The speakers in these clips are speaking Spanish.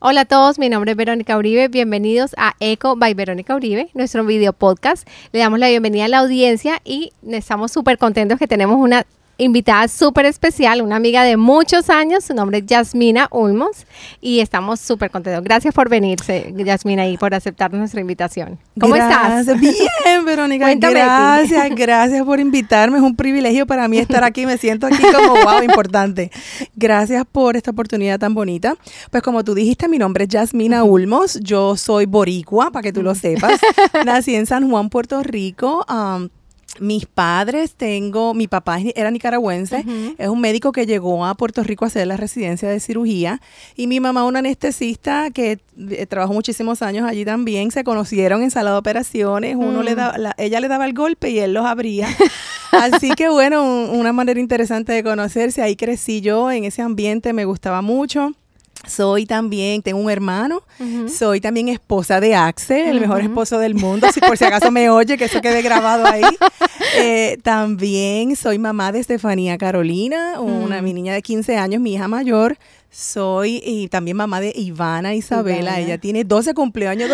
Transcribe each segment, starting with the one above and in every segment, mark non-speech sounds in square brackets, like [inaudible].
Hola a todos, mi nombre es Verónica Uribe. Bienvenidos a Eco by Verónica Uribe, nuestro video podcast. Le damos la bienvenida a la audiencia y estamos súper contentos que tenemos una invitada súper especial, una amiga de muchos años, su nombre es Yasmina Ulmos y estamos súper contentos. Gracias por venirse, Yasmina, y por aceptar nuestra invitación. ¿Cómo estás? Bien, Verónica. [laughs] gracias, gracias por invitarme. Es un privilegio para mí estar aquí. Me siento aquí como [laughs] wow, importante. Gracias por esta oportunidad tan bonita. Pues como tú dijiste, mi nombre es Yasmina Ulmos. Yo soy boricua, para que tú lo sepas. [laughs] Nací en San Juan, Puerto Rico. Um, mis padres, tengo, mi papá era nicaragüense, es un médico que llegó a Puerto Rico a hacer la residencia de cirugía y mi mamá una anestesista que eh, trabajó muchísimos años allí también, se conocieron en sala de operaciones, uno le mm. daba, ella le daba el golpe y él los abría. [laughs] Así que bueno, una manera interesante de conocerse, ahí crecí yo en ese ambiente, me gustaba mucho. Soy también, tengo un hermano, soy también esposa de Axel, el mejor esposo del mundo, si por si acaso me oye, que eso quede grabado ahí. [laughs] Eh, también soy mamá de Estefanía Carolina, una mi niña de 15 años, mi hija mayor. Soy y también mamá de Ivana Isabela. Ella tiene 12 cumpleaños,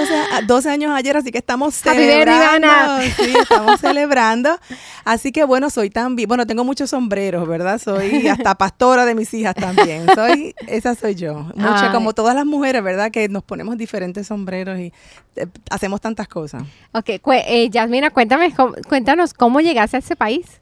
12, años ayer, así que estamos celebrando. Sí, estamos celebrando. Así que bueno, soy también, bueno, tengo muchos sombreros, ¿verdad? Soy hasta pastora de mis hijas también. Soy, [laughs] esa soy yo. Mucha, como todas las mujeres, ¿verdad? Que nos ponemos diferentes sombreros y eh, hacemos tantas cosas. Ok, eh, Yasmina, cuéntame, cuéntanos cómo llegaste a ese país.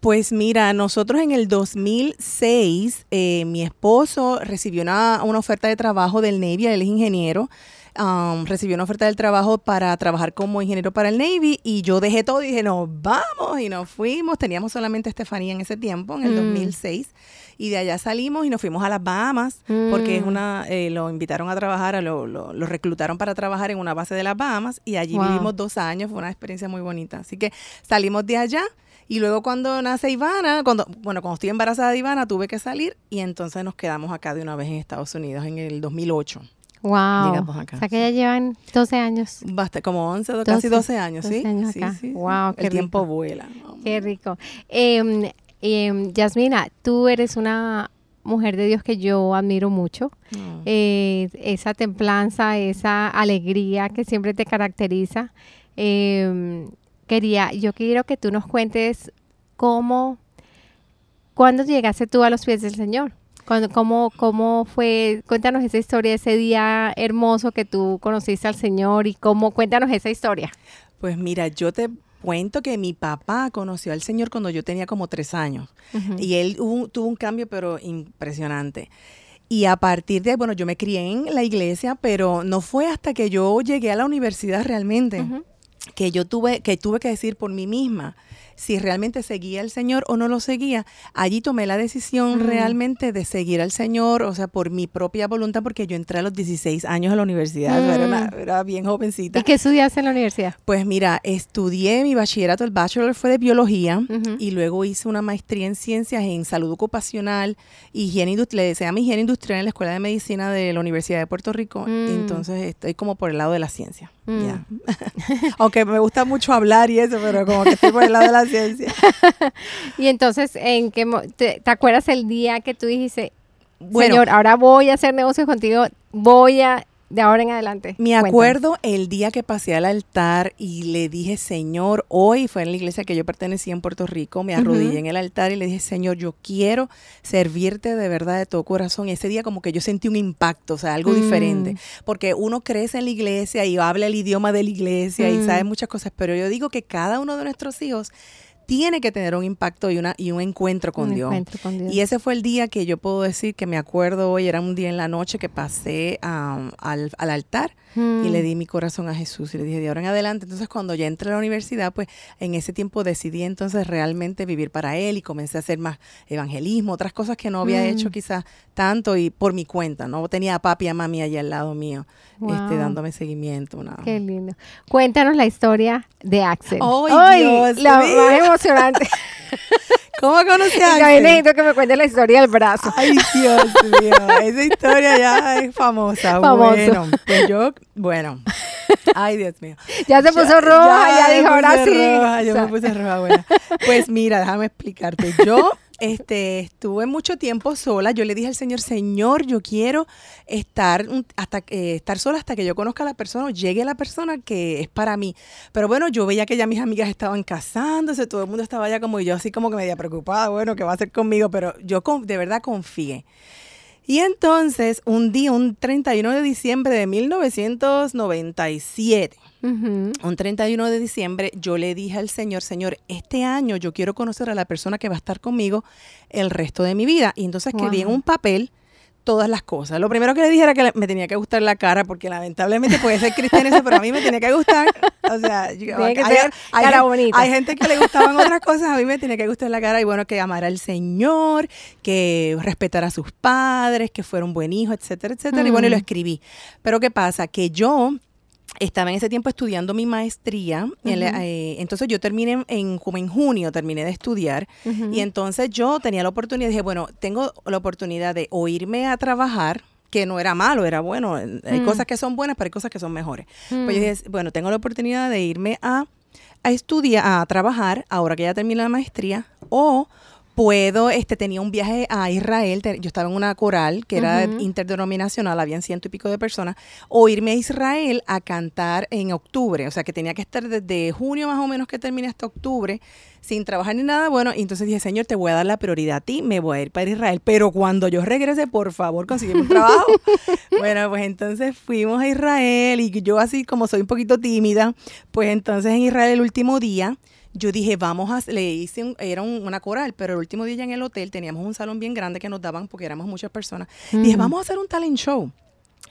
Pues mira, nosotros en el 2006, eh, mi esposo recibió una, oferta de trabajo del Navy, él es ingeniero. Um, recibió una oferta del trabajo para trabajar como ingeniero para el Navy y yo dejé todo y dije, nos vamos y nos fuimos. Teníamos solamente Estefanía en ese tiempo, en el 2006. Mm. Y de allá salimos y nos fuimos a las Bahamas porque es mm. una, eh, lo invitaron a trabajar, lo, lo, reclutaron para trabajar en una base de las Bahamas y allí vivimos dos años. Fue una experiencia muy bonita. Así que salimos de allá y luego cuando nace Ivana, cuando, bueno, cuando estoy embarazada de Ivana, tuve que salir y entonces nos quedamos acá de una vez en Estados Unidos en el 2008. Wow. Llegamos acá. O sea que ya llevan 12 años. Basta, como 11, casi 12 años, 12 ¿sí? Años acá. Sí, wow, qué El tiempo vuela. Qué rico. Eh, Yasmina, tú eres una mujer de Dios que yo admiro mucho. Eh, esa templanza, esa alegría que siempre te caracteriza. Eh, quería, yo quiero que tú nos cuentes cómo, cuándo llegaste tú a los pies del Señor. Cuando, cómo, ¿Cómo fue? Cuéntanos esa historia, ese día hermoso que tú conociste al Señor y cómo, cuéntanos esa historia. Pues mira, yo te cuento que mi papá conoció al Señor cuando yo tenía como tres años y él tuvo un cambio pero impresionante. Y a partir de, bueno, yo me crié en la iglesia, pero no fue hasta que yo llegué a la universidad realmente que yo tuve que tuve que decir por mí misma si realmente seguía al Señor o no lo seguía. Allí tomé la decisión realmente de seguir al Señor, o sea, por mi propia voluntad, porque yo entré a los 16 años a la universidad, era, bien jovencita. ¿Y qué estudiaste en la universidad? Pues mira, estudié mi bachillerato, el bachelor fue de biología, y luego hice una maestría en ciencias en salud ocupacional, higiene industrial, se llama higiene industrial en la Escuela de Medicina de la Universidad de Puerto Rico, mm. entonces estoy como por el lado de la ciencia. Mm. [laughs] Aunque me gusta mucho hablar y eso, pero como que estoy por el lado de la ciencia. [laughs] y entonces, ¿en qué te, acuerdas el día que tú dijiste, Señor, ahora voy a hacer negocios contigo, voy a de ahora en adelante. Me acuerdo el día que pasé al altar y le dije, Señor, hoy fue en la iglesia que yo pertenecía en Puerto Rico, me arrodillé en el altar y le dije, Señor, yo quiero servirte de verdad de todo corazón. ese día como que yo sentí un impacto, o sea, algo diferente, mm. porque uno crece en la iglesia y habla el idioma de la iglesia y sabe mm. muchas cosas, pero yo digo que cada uno de nuestros hijos tiene que tener un impacto y, una, y un encuentro con, Dios. Y ese fue el día que yo puedo decir que me acuerdo hoy, era un día en la noche que pasé al, al, altar y le mm. di mi corazón a Jesús y le dije de ahora en adelante. Entonces cuando ya entré a la universidad, pues en ese tiempo decidí entonces realmente vivir para Él y comencé a hacer más evangelismo, otras cosas que no había hecho mm. quizás tanto y por mi cuenta, ¿no? Tenía a papi y a mami allá al lado mío. Este, dándome seguimiento. Qué lindo. Cuéntanos la historia de Axel. ¡Ay, Dios La más emocionante. [laughs] ¿Cómo conocí a Axel? necesito que me cuente la historia del brazo. Ay, Dios mío. Esa historia ya es famosa. [laughs] Bueno, pues yo, bueno. Ay, Dios mío. Ya se puso roja, ya, dijo, ahora sí. yo me puse roja, bueno. Pues mira, déjame explicarte. Yo este, estuve mucho tiempo sola. Yo le dije al Señor, Señor, yo quiero estar hasta eh, estar sola hasta que yo conozca a la persona o llegue a la persona que es para mí. Pero bueno, yo veía que ya mis amigas estaban casándose, todo el mundo estaba ya como yo, así como que media preocupada, bueno, ¿qué va a hacer conmigo? Pero yo de verdad confié. Y entonces, un día, un 31 de diciembre de 1997, un 31 de diciembre, yo le dije al Señor, Señor, este año yo quiero conocer a la persona que va a estar conmigo el resto de mi vida. Y entonces escribí en un papel todas las cosas. Lo primero que le dije era que me tenía que gustar la cara, porque lamentablemente puede ser cristiana, pero a mí me tenía que gustar. O sea, hay, hay, gente que le gustaban otras cosas, a mí me tenía que gustar la cara y bueno, que amara al Señor, que respetara a sus padres, que fuera un buen hijo, etcétera, etcétera. Y bueno, y lo escribí. Pero ¿qué pasa? Que yo estaba en ese tiempo estudiando mi maestría, eh, entonces yo terminé en, como en junio, terminé de estudiar, y entonces yo tenía la oportunidad, dije, bueno, tengo la oportunidad de o irme a trabajar, que no era malo, era bueno, hay mm. cosas que son buenas, pero hay cosas que son mejores. Pues yo mm. dije, bueno, tengo la oportunidad de irme a, a estudiar, a trabajar, ahora que ya terminé la maestría, o puedo, este, tenía un viaje a Israel, yo estaba en una coral que era interdenominacional, habían ciento y pico de personas, o irme a Israel a cantar en octubre, o sea que tenía que estar desde junio más o menos que termine hasta octubre, sin trabajar ni nada, bueno, y entonces dije, Señor, te voy a dar la prioridad a ti, me voy a ir para Israel, pero cuando yo regrese, por favor, consigue un trabajo. [laughs] bueno, pues entonces fuimos a Israel y yo así como soy un poquito tímida, pues entonces en Israel el último día, yo dije, vamos a, le hice, era una coral, pero el último día en el hotel teníamos un salón bien grande que nos daban porque éramos muchas personas. Dije, vamos a hacer un talent show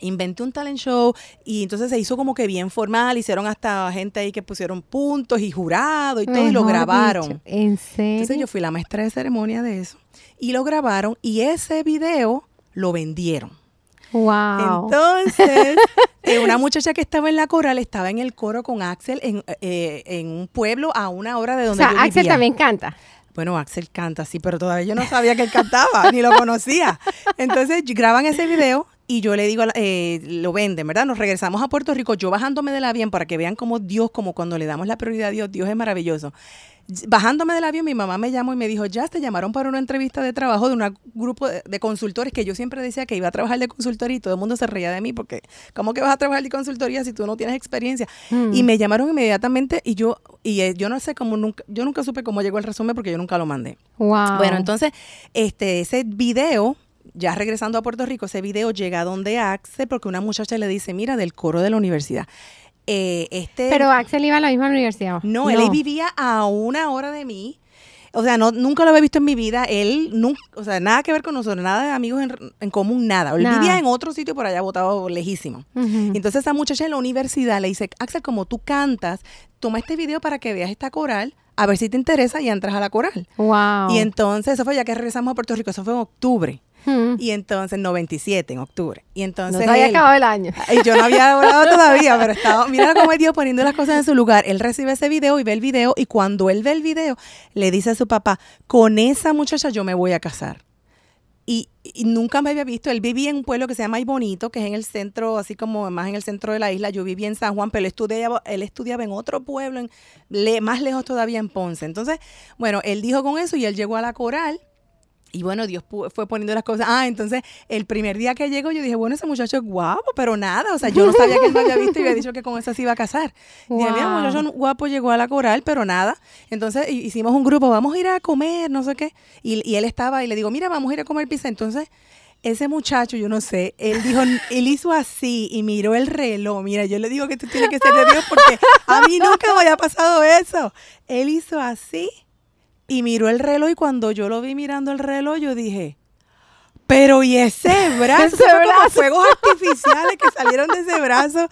inventé un talent show y entonces se hizo como que bien formal, hicieron hasta gente ahí que pusieron puntos y jurado y todo y lo grabaron. ¿En serio? Entonces yo fui la maestra de ceremonia de eso y lo grabaron y ese video lo vendieron. Wow. Entonces, [laughs] eh, una muchacha que estaba en la coral estaba en el coro con Axel en, eh, en un pueblo a una hora de donde o sea, Axel también canta. Bueno, Axel canta, sí, pero todavía yo no sabía que él cantaba, ni lo conocía. Entonces, graban ese video y yo le digo, eh, lo venden, ¿verdad? Nos regresamos a Puerto Rico, yo bajándome del avión para que vean cómo Dios, como cuando le damos la prioridad a Dios, Dios es maravilloso bajándome del avión, mi mamá me llamó y me dijo, ya te llamaron para una entrevista de trabajo de un grupo de, consultores que yo siempre decía que iba a trabajar de consultoría y todo el mundo se reía de mí porque, ¿cómo que vas a trabajar de consultoría si tú no tienes experiencia? Mm. Y me llamaron inmediatamente y yo, y eh, yo no sé cómo nunca, yo nunca supe cómo llegó el resumen porque yo nunca lo mandé. Wow. Bueno, entonces, este, ese video ya regresando a Puerto Rico, ese video llega a donde Axe porque una muchacha le dice, mira, del coro de la universidad. Eh, este, Pero Axel iba a la misma universidad. No, él vivía a una hora de mí. O sea, no, nunca lo había visto en mi vida. Él, nunca, o sea, nada que ver con nosotros, nada de amigos en, común, nada. Él vivía en otro sitio por allá, votado lejísimo. Entonces esa muchacha en la universidad le dice, Axel, como tú cantas, toma este video para que veas esta coral, a ver si te interesa y entras a la coral. Wow. Y entonces, eso fue ya que regresamos a Puerto Rico, eso fue en octubre. Y entonces, 97, en octubre. Y entonces. No había acabado el año. Y yo no había hablado [laughs] todavía, pero estaba. Mira cómo es Dios poniendo las cosas en su lugar. Él recibe ese video y ve el video. Y cuando él ve el video, le dice a su papá: Con esa muchacha yo me voy a casar. Y, nunca me había visto. Él vivía en un pueblo que se llama Ay Bonito, que es en el centro, así como más en el centro de la isla. Yo vivía en San Juan, pero él estudiaba, él estudiaba en otro pueblo, en, más lejos todavía en Ponce. Entonces, bueno, él dijo con eso y él llegó a la coral y bueno, Dios fue poniendo las cosas. Ah, entonces el primer día que llegó yo dije, bueno, ese muchacho es guapo, pero nada. O sea, yo no sabía que él me había visto y había dicho que con eso se iba a casar. Y dije, mira, muchacho guapo llegó a la coral, pero nada. Entonces hicimos un grupo, vamos a ir a comer, no sé qué. Y, y él estaba y le digo, mira, vamos a ir a comer pizza. Entonces ese muchacho, yo no sé, él dijo, él hizo así y miró el reloj. Mira, yo le digo que tú tienes que ser de Dios porque a mí nunca me había pasado eso. Él hizo así y miró el reloj y cuando yo lo vi mirando el reloj, yo dije, pero y ese brazo, [laughs] ese brazo? fuegos artificiales que salieron de ese brazo.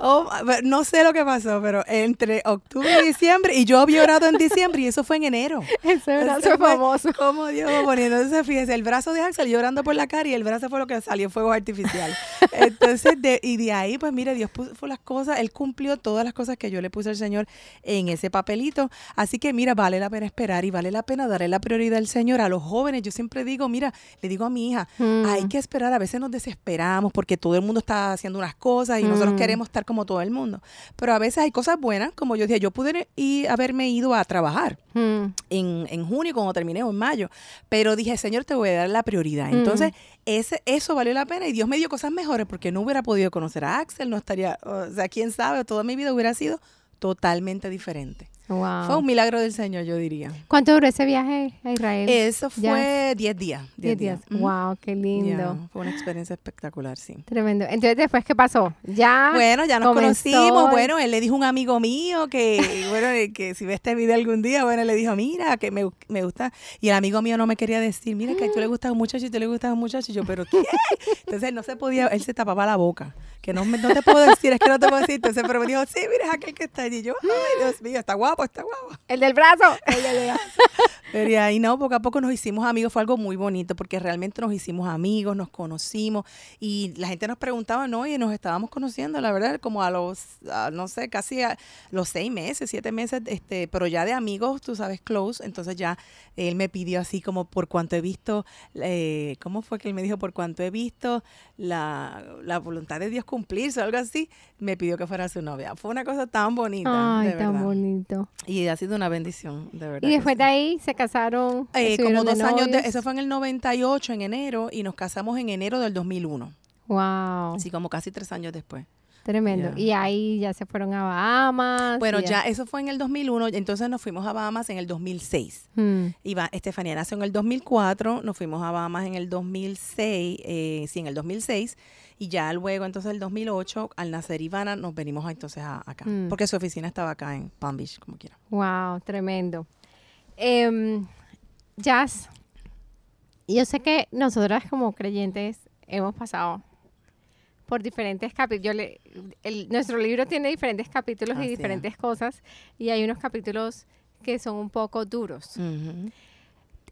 Oh, no sé lo que pasó, pero entre octubre y diciembre, y yo había orado en diciembre y eso fue en enero. [laughs] Ese brazo famoso. Como Dios va poniendo. Entonces, fíjese, el brazo de Axel llorando por la cara y el brazo fue lo que salió fuego artificial. [laughs] Entonces, de, y de ahí, pues mire, Dios puso las cosas, Él cumplió todas las cosas que yo le puse al Señor en ese papelito. Así que, mira, vale la pena esperar y vale la pena darle la prioridad al Señor a los jóvenes. Yo siempre digo, mira, le digo a mi hija, hay mm. que esperar, a veces nos desesperamos porque todo el mundo está haciendo unas cosas y nosotros mm. queremos estar como todo el mundo. Pero a veces hay cosas buenas, como yo decía, yo pude ir, haberme ido a trabajar mm. en, en, junio cuando terminé o en mayo, pero dije, Señor, te voy a dar la prioridad. Entonces, ese, eso valió la pena y Dios me dio cosas mejores porque no hubiera podido conocer a Axel, no estaría, o sea, quién sabe, toda mi vida hubiera sido totalmente diferente. Fue un milagro del Señor, yo diría. ¿Cuánto duró ese viaje a Israel? Eso fue 10 días. 10 días. Wow, qué lindo. Fue una experiencia espectacular, sí. Tremendo. Entonces, después, ¿qué pasó? Ya. Bueno, ya nos conocimos. Bueno, él le dijo a un amigo mío que, [laughs] bueno, que si ve este video algún día, bueno, le dijo, mira, que me, gusta. Y el amigo mío no me quería decir, mira, que a tú le gusta un muchacho y tú le gusta un muchacho. Y yo, ¿pero qué? [laughs] Entonces, él no se podía, él se tapaba la boca. Que no, no te puedo decir, es que no te puedo decir. Entonces, pero me dijo, sí, mira, es aquel que está allí. Y yo, ay, Dios mío, está guapo, está guapo del brazo. [laughs] Pero y ahí no, poco a poco nos hicimos amigos, fue algo muy bonito porque realmente nos hicimos amigos, nos conocimos y la gente nos preguntaba, ¿no? Y nos estábamos conociendo, la verdad, como a los, no sé, casi a los seis meses, siete meses, este, pero ya de amigos, tú sabes, close, entonces ya él me pidió así como por cuanto he visto, eh, ¿cómo fue que él me dijo? Por cuanto he visto la, la voluntad de Dios cumplirse o algo así, me pidió que fuera su novia. Fue una cosa tan bonita. Ay, tan bonito. Y ha sido una bendición, de verdad. Y después de ahí se casaron. Eh, como dos años, eso fue en el 98, en enero, y nos casamos en enero del 2001. Wow. Así como casi tres años después. Tremendo. Y ahí ya se fueron a Bahamas. Bueno, ya. eso fue en el 2001, entonces nos fuimos a Bahamas en el 2006. Hmm. Iba, Estefanía nació en el 2004, nos fuimos a Bahamas en el 2006, eh, sí, en el 2006, y ya luego, entonces, el 2008, al nacer Ivana, nos venimos entonces acá, hmm. porque su oficina estaba acá en Palm Beach, como quiera. Wow, tremendo. Eh, Jazz, yo sé que nosotras como creyentes hemos pasado por diferentes capítulos. Nuestro libro tiene diferentes capítulos y diferentes cosas y hay unos capítulos que son un poco duros.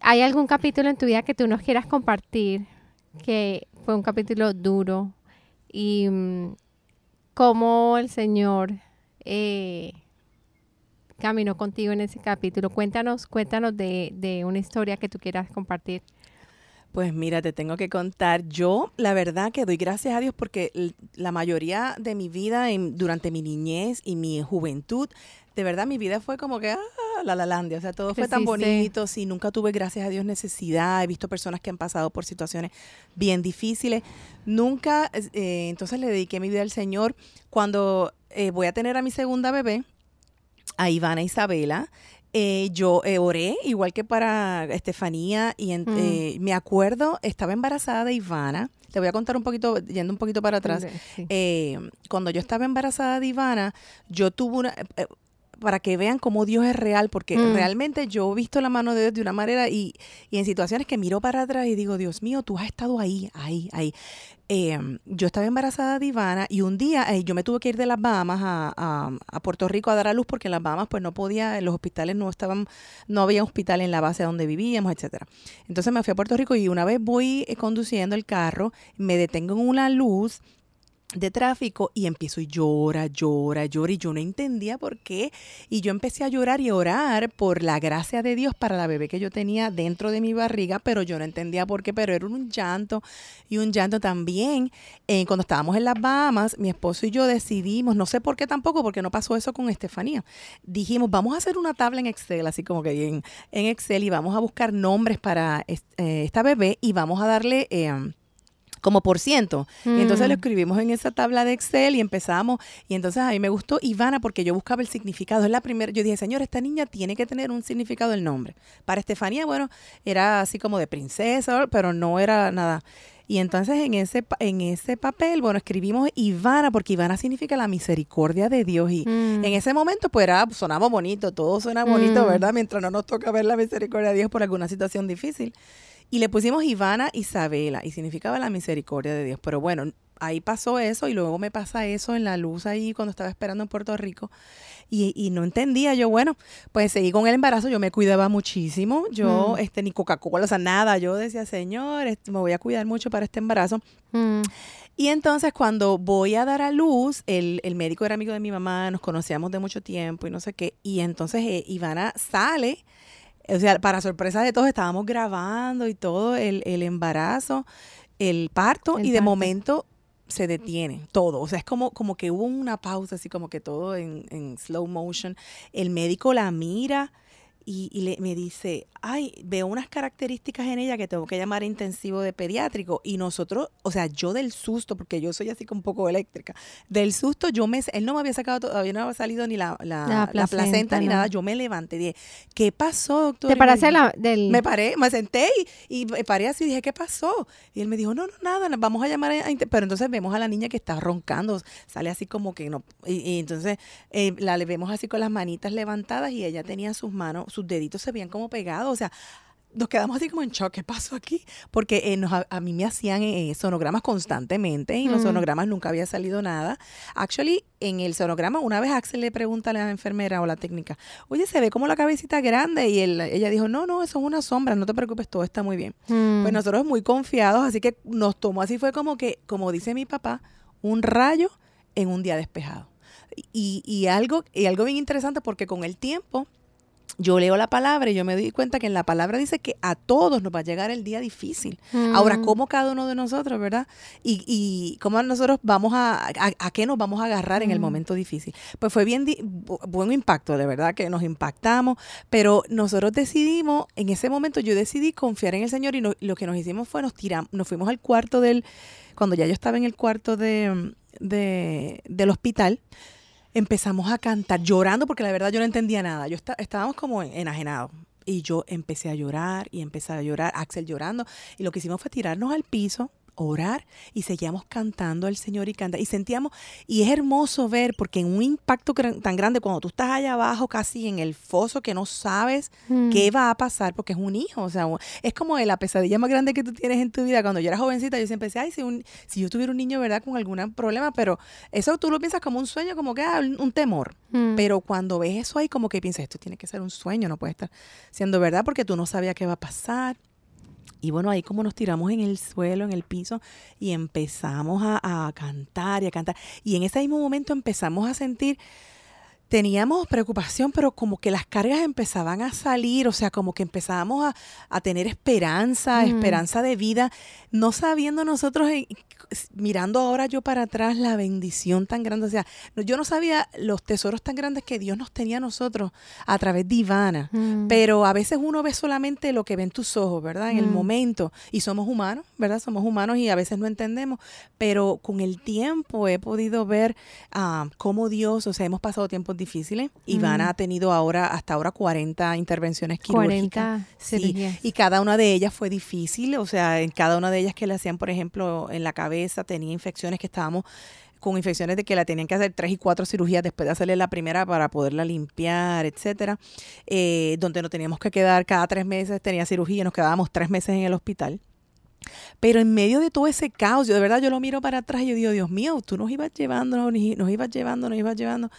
¿Hay algún capítulo en tu vida que tú nos quieras compartir que fue un capítulo duro y mm, cómo el Señor eh, caminó contigo en ese capítulo? Cuéntanos, cuéntanos de, de una historia que tú quieras compartir. Pues mira, te tengo que contar. Yo, la verdad que doy gracias a Dios porque la mayoría de mi vida, durante mi niñez y mi juventud, de verdad mi vida fue como que, ah, la lalandia. O sea, todo fue tan bonito. Sí, nunca tuve, gracias a Dios, necesidad. He visto personas que han pasado por situaciones bien difíciles. Nunca, eh, entonces le dediqué mi vida al Señor. Cuando eh, voy a tener a mi segunda bebé, a Ivana Isabela, eh, yo eh, oré, igual que para Estefanía, y mm. eh, me acuerdo, estaba embarazada de Ivana. Te voy a contar un poquito, yendo un poquito para atrás. cuando yo estaba embarazada de Ivana, yo tuve una para que vean cómo Dios es real, porque mm. realmente yo he visto la mano de Dios de una manera y, y, en situaciones que miro para atrás y digo, Dios mío, tú has estado ahí, ahí, ahí. Em, yo estaba embarazada de Ivana y un día eh, yo me tuve que ir de las Bahamas a, a, Puerto Rico a dar a luz porque en las Bahamas pues no podía, los hospitales no estaban, no había hospital en la base donde vivíamos, etcétera. Entonces me fui a Puerto Rico y una vez voy eh, conduciendo el carro, me detengo en una luz de tráfico y empiezo y llora, llora, llora y yo no entendía por qué y yo empecé a llorar y orar por la gracia de Dios para la bebé que yo tenía dentro de mi barriga, pero yo no entendía por qué, pero era un llanto y un llanto también. Eh, cuando estábamos en las Bahamas, mi esposo y yo decidimos, no sé por qué tampoco, porque no pasó eso con Estefanía, dijimos, vamos a hacer una tabla en Excel, así como que en, en Excel y vamos a buscar nombres para eh, esta bebé y vamos a darle... Eh, como por ciento. Y entonces lo mm. escribimos en esa tabla de Excel y empezamos. Y entonces a mí me gustó Ivana porque yo buscaba el significado. Es la primera, yo dije, señor, esta niña tiene que tener un significado el nombre. Para Estefanía, bueno, era así como de princesa, pero no era nada. Y entonces en ese, en ese papel, bueno, escribimos Ivana, porque Ivana significa la misericordia de Dios. Y mm. en ese momento, pues era, sonaba bonito, todo suena bonito, mm. ¿verdad? Mientras no nos toca ver la misericordia de Dios por alguna situación difícil. Y le pusimos Ivana Isabela y significaba la misericordia de Dios. Pero bueno, ahí pasó eso y luego me pasa eso en la luz ahí cuando estaba esperando en Puerto Rico. Y, y no entendía yo, bueno, pues seguí con el embarazo, yo me cuidaba muchísimo, yo, mm. este, ni Coca-Cola, o sea, nada, yo decía, Señor, me voy a cuidar mucho para este embarazo. Mm. Y entonces cuando voy a dar a luz, el, el, médico era amigo de mi mamá, nos conocíamos de mucho tiempo y no sé qué, y entonces eh, Ivana sale o sea, para sorpresa de todos, estábamos grabando y todo el, embarazo, el parto, y de momento se detiene todo. O sea, es como, como que hubo una pausa, así como que todo en, en slow motion. El médico la mira y, le, me dice, ay, veo unas características en ella que tengo que llamar intensivo de pediátrico. Y nosotros, o sea, yo del susto, porque yo soy así como un poco eléctrica, del susto yo me, él no me había sacado, todavía no había salido ni la, la, placenta, ni nada. Yo me levanté y dije, ¿qué pasó, doctor? ¿Te paraste la, del...? Me paré, me senté y, y paré así y dije, ¿qué pasó? Y él me dijo, no, no, nada, vamos a llamar a... Pero entonces vemos a la niña que está roncando, sale así como que no... Y, entonces eh, la vemos así con las manitas levantadas y ella tenía sus manos sus deditos se veían como pegados, o sea, nos quedamos así como en shock, ¿qué pasó aquí? Porque eh, a, mí me hacían eh, sonogramas constantemente y en los sonogramas nunca había salido nada. Actually, en el sonograma, una vez Axel le pregunta a la enfermera o la técnica, oye, se ve como la cabecita grande y ella dijo, no, no, eso es una sombra, no te preocupes, todo está muy bien. Mm. Pues nosotros muy confiados, así que nos tomó así, fue como que, como dice mi papá, un rayo en un día despejado. Y, y, algo, y algo bien interesante porque con el tiempo yo leo la palabra y yo me doy cuenta que en la palabra dice que a todos nos va a llegar el día difícil. Ahora, mm. ¿cómo cada uno de nosotros, verdad? Y, y cómo nosotros vamos a, a, qué nos vamos a agarrar en el mm. momento difícil. Pues fue bien, buen impacto, de verdad, que nos impactamos, pero nosotros decidimos, en ese momento yo decidí confiar en el Señor y lo que nos hicimos fue nos tiramos, nos fuimos al cuarto del, cuando ya yo estaba en el cuarto de, de del hospital, empezamos a cantar, llorando porque la verdad yo no entendía nada. Yo estábamos como enajenados. Y yo empecé a llorar y empecé a llorar, Axel llorando. Y lo que hicimos fue tirarnos al piso orar y seguíamos cantando al Señor y canta y sentíamos y es hermoso ver porque en un impacto tan grande cuando tú estás allá abajo casi en el foso que no sabes mm. qué va a pasar porque es un hijo, o sea, es como la pesadilla más grande que tú tienes en tu vida. Cuando yo era jovencita yo siempre decía, ay, si, si yo tuviera un niño, ¿verdad? Con algún problema, pero eso tú lo piensas como un sueño, como que ah, un temor. Mm. Pero cuando ves eso ahí como que piensas, esto tiene que ser un sueño, no puede estar siendo verdad porque tú no sabías qué va a pasar. Y bueno, ahí como nos tiramos en el suelo, en el piso, y empezamos a, a cantar y a cantar. Y en ese mismo momento empezamos a sentir teníamos preocupación, pero como que las cargas empezaban a salir, o sea, como que empezábamos a, tener esperanza, esperanza de vida, no sabiendo nosotros, eh, mirando ahora yo para atrás la bendición tan grande, o sea, yo no sabía los tesoros tan grandes que Dios nos tenía a nosotros a través de Ivana, mm. pero a veces uno ve solamente lo que ven tus ojos, ¿verdad? En el momento, y somos humanos, ¿verdad? Somos humanos y a veces no entendemos, pero con el tiempo he podido ver uh, cómo Dios, o sea, hemos pasado tiempo difíciles. Ivana ha tenido ahora, hasta ahora, 40 intervenciones quirúrgicas. 40 y cada una de ellas fue difícil. O sea, en cada una de ellas que le hacían, por ejemplo, en la cabeza, tenía infecciones que estábamos con infecciones de que la tenían que hacer tres y cuatro cirugías después de hacerle la primera para poderla limpiar, etcétera, eh, donde nos teníamos que quedar cada tres meses, tenía cirugía, nos quedábamos tres meses en el hospital. Pero en medio de todo ese caos, yo de verdad yo lo miro para atrás y yo digo, Dios mío, tú nos ibas llevando, nos ibas llevando, nos ibas llevando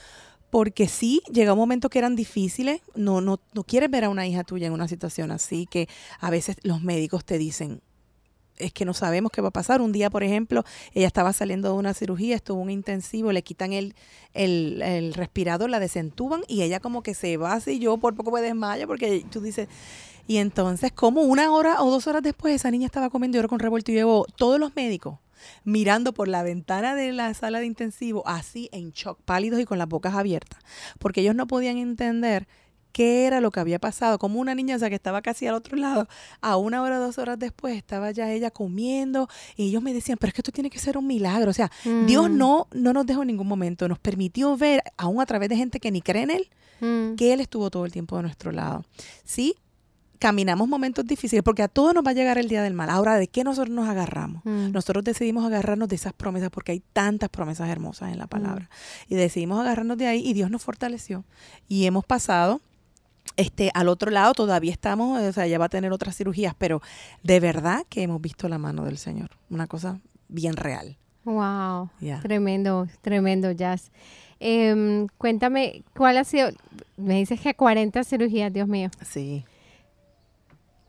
porque sí, llega un momento que eran difíciles, no, no, no quieres ver a una hija tuya en una situación así, que a veces los médicos te dicen, es que no sabemos qué va a pasar. Un día, por ejemplo, ella estaba saliendo de una cirugía, estuvo un intensivo, le quitan el, el, el respirador, la desentuban y ella como que se va así, yo por poco me desmayo porque tú dices, y entonces como una hora o dos horas después esa niña estaba comiendo oro con revuelto y llevo todos los médicos mirando por la ventana de la sala de intensivo, así en shock, pálidos y con las bocas abiertas, porque ellos no podían entender qué era lo que había pasado, como una niña, o sea, que estaba casi al otro lado, a una hora, dos horas después, estaba ya ella comiendo, y ellos me decían, pero es que esto tiene que ser un milagro, o sea, Dios mm. no, no nos dejó en ningún momento, nos permitió ver, aún a través de gente que ni cree en Él, mm. que Él estuvo todo el tiempo de nuestro lado. Sí, caminamos momentos difíciles, porque a todos nos va a llegar el día del mal. Ahora, ¿de qué nosotros nos agarramos? Mm. Nosotros decidimos agarrarnos de esas promesas, porque hay tantas promesas hermosas en la palabra. Mm. Y decidimos agarrarnos de ahí y Dios nos fortaleció. Y hemos pasado este, al otro lado todavía estamos, o sea, ya va a tener otras cirugías, pero de verdad que hemos visto la mano del Señor. Una cosa bien real. Wow, tremendo, tremendo, Jazz. Em, cuéntame, ¿cuál ha sido? Me dices que 40 cirugías, Dios mío. Sí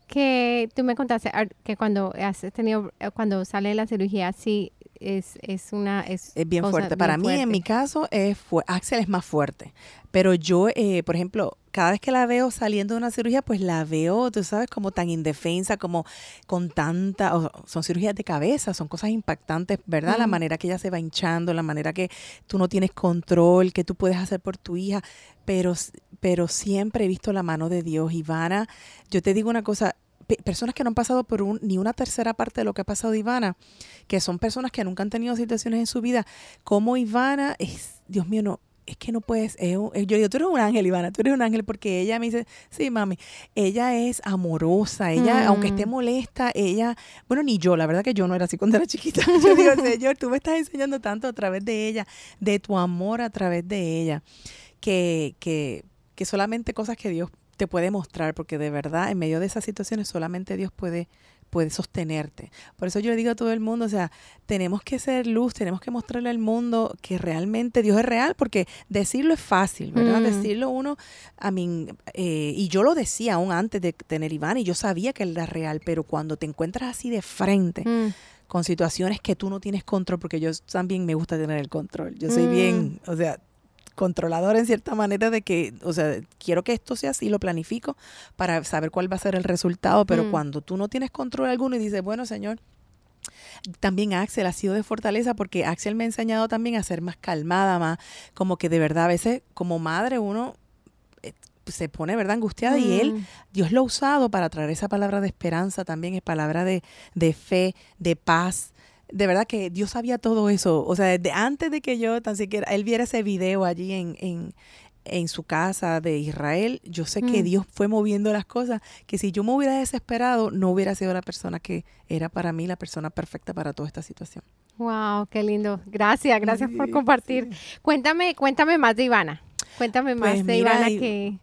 que tú me contaste que cuando has tenido, eh, cuando sale la cirugía, sí, es, es una... Es, bien fuerte. Para mí, en mi caso, es Axel es más fuerte. Pero yo, eh, por ejemplo, cada vez que la veo saliendo de una cirugía, pues la veo, tú sabes, como tan indefensa, como con tanta, son cirugías de cabeza, son cosas impactantes, ¿verdad? La manera que ella se va hinchando, la manera que tú no tienes control, que tú puedes hacer por tu hija, pero, pero siempre he visto la mano de Dios. Ivana, yo te digo una cosa, personas que no han pasado por un, ni una tercera parte de lo que ha pasado Ivana, que son personas que nunca han tenido situaciones en su vida, como Ivana es, Dios mío, no, es que no puedes, yo digo, tú eres un ángel, Ivana, tú eres un ángel, porque ella me dice, sí, mami, ella es amorosa, ella, aunque esté mm. molesta, ella, bueno, ni yo, la verdad que yo no era así cuando era chiquita. [laughs] Yo digo, Señor, tú me estás enseñando tanto a través de ella, de tu amor a través de ella, que, que, que solamente cosas que Dios te puede mostrar, porque de verdad, en medio de esas situaciones, solamente Dios puede puede sostenerte. Por eso yo le digo a todo el mundo, o sea, tenemos que ser luz, tenemos que mostrarle al mundo que realmente Dios es real, porque decirlo es fácil, ¿verdad? Mm. Decirlo uno, a mí, eh, y yo lo decía aún antes de tener Iván, y yo sabía que él era real, pero cuando te encuentras así de frente, mm. con situaciones que tú no tienes control, porque yo también me gusta tener el control, yo soy mm. bien, o sea, controlador en cierta manera de que, o sea, quiero que esto sea así, lo planifico para saber cuál va a ser el resultado, pero mm. cuando tú no tienes control alguno y dices, bueno, señor, también Axel ha sido de fortaleza porque Axel me ha enseñado también a ser más calmada, más como que de verdad a veces como madre uno eh, se pone, ¿verdad?, angustiada y él, mm. Dios lo ha usado para traer esa palabra de esperanza también, es palabra de, de fe, de paz, de verdad que Dios sabía todo eso. O sea, desde antes de que yo tan siquiera, él viera ese video allí en, en, en su casa de Israel, yo sé que mm. Dios fue moviendo las cosas, que si yo me hubiera desesperado, no hubiera sido la persona que era para mí la persona perfecta para toda esta situación. Wow, qué lindo. Gracias, gracias por compartir. Cuéntame, cuéntame más de Ivana. Cuéntame más pues de Ivana que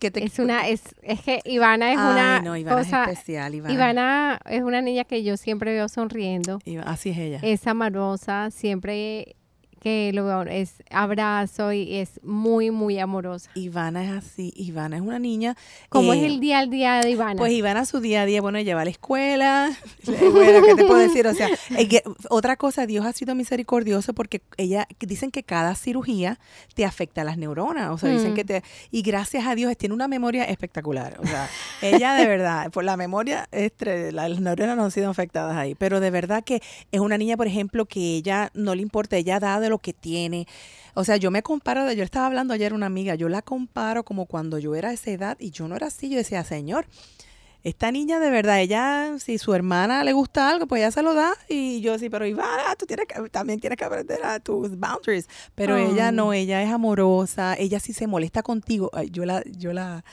es una es, es que Ivana es una no, Ivana es especial Ivana. Ivana. es una niña que yo siempre veo sonriendo así es ella es amorosa siempre que lo es abrazo y es muy, muy amorosa. Ivana es así. Ivana es una niña. ¿Cómo es eh, el día al día de Ivana? Pues Ivana su día a día, bueno, lleva a la escuela. [laughs] bueno, ¿qué te puedo decir? O sea, [laughs] otra cosa, Dios ha sido misericordioso porque ella, dicen que cada cirugía te afecta a las neuronas. O sea, dicen mm. que te. Y gracias a Dios, tiene una memoria espectacular. O sea, ella de verdad, por la memoria, las neuronas no han sido afectadas ahí. Pero de verdad que es una niña, por ejemplo, que ella no le importa, ella da de lo que tiene. O sea, yo me comparo, de, yo estaba hablando ayer una amiga, yo la comparo como cuando yo era esa edad y yo no era así, yo decía, Señor, esta niña de verdad, ella, si su hermana le gusta algo, pues ella se lo da. Y yo sí, pero Ivana, tú tienes que, también tienes que aprender a tus boundaries. Pero ella no, ella es amorosa, ella sí se molesta contigo. yo la, yo la,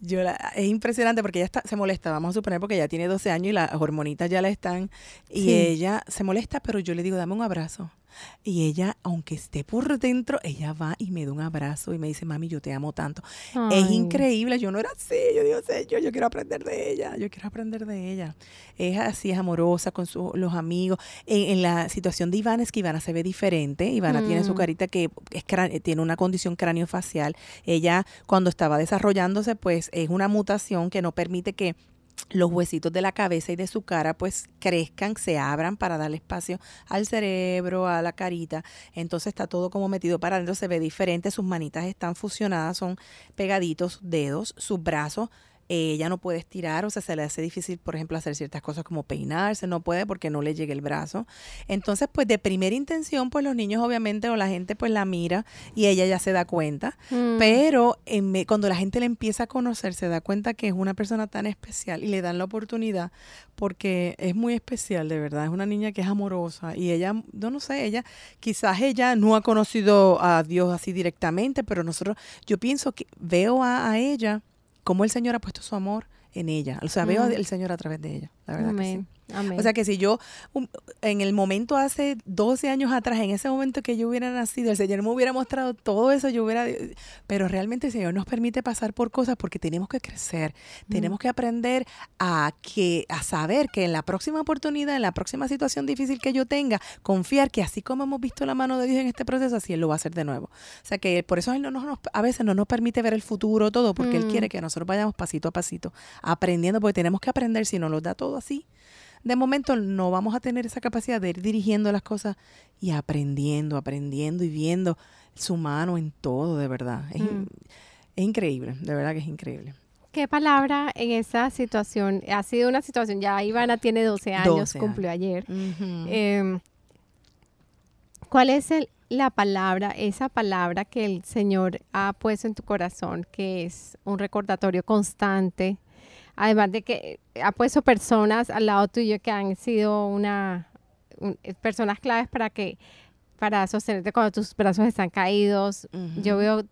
yo la, es impresionante porque ella está, se molesta, vamos a suponer, porque ella tiene 12 años y las hormonitas ya la están. Y ella se molesta, pero yo le digo, dame un abrazo. Y ella, aunque esté por dentro, ella va y me da un abrazo y me dice, mami, yo te amo tanto. Es increíble, yo no era así, yo digo, yo, yo quiero aprender de ella, yo quiero aprender de ella. Es así, es amorosa con los amigos. En, la situación de Ivana es que Ivana se ve diferente, Ivana tiene su mm. carita que es, tiene una condición craneofacial. Ella, cuando estaba desarrollándose, pues es una mutación que no permite que los huesitos de la cabeza y de su cara pues crezcan, se abran para darle espacio al cerebro, a la carita. Entonces está todo como metido para adentro, se ve diferente, sus manitas están fusionadas, son pegaditos dedos, sus brazos ella no puede estirar, o sea, se le hace difícil, por ejemplo, hacer ciertas cosas como peinarse, no puede porque no le llega el brazo. Entonces, pues de primera intención, pues los niños obviamente o la gente pues la mira y ella ya se da cuenta, mm. pero cuando la gente le empieza a conocer, se da cuenta que es una persona tan especial y le dan la oportunidad porque es muy especial, de verdad, es una niña que es amorosa y ella, no, no sé, ella, quizás ella no ha conocido a Dios así directamente, pero nosotros, yo pienso que veo a ella cómo el Señor ha puesto su amor en ella. O sea, veo al Señor a través de ella, la verdad que sí. O sea que si yo, en el momento hace 12 años atrás, en ese momento que yo hubiera nacido, el Señor me hubiera mostrado todo eso, yo hubiera... Pero realmente el Señor nos permite pasar por cosas porque tenemos que crecer, tenemos que aprender a, que, a saber que en la próxima oportunidad, en la próxima situación difícil que yo tenga, confiar que así como hemos visto la mano de Dios en este proceso, así Él lo va a hacer de nuevo. O sea que por eso Él no nos, a veces no nos permite ver el futuro todo, porque Él quiere mm. que nosotros vayamos pasito a pasito, aprendiendo, porque tenemos que aprender, si no lo da todo así, de momento no vamos a tener esa capacidad de ir dirigiendo las cosas y aprendiendo, aprendiendo y viendo su mano en todo, de verdad. Es, mm. increíble, de verdad que es increíble. ¿Qué palabra en esa situación? Ha sido una situación, ya Ivana tiene 12 años, cumplió ayer. Em, ¿Cuál es el, la palabra, esa palabra que el Señor ha puesto en tu corazón, que es un recordatorio constante? Además de que ha puesto personas al lado tuyo que han sido una personas claves para que para sostenerte cuando tus brazos están caídos. Yo veo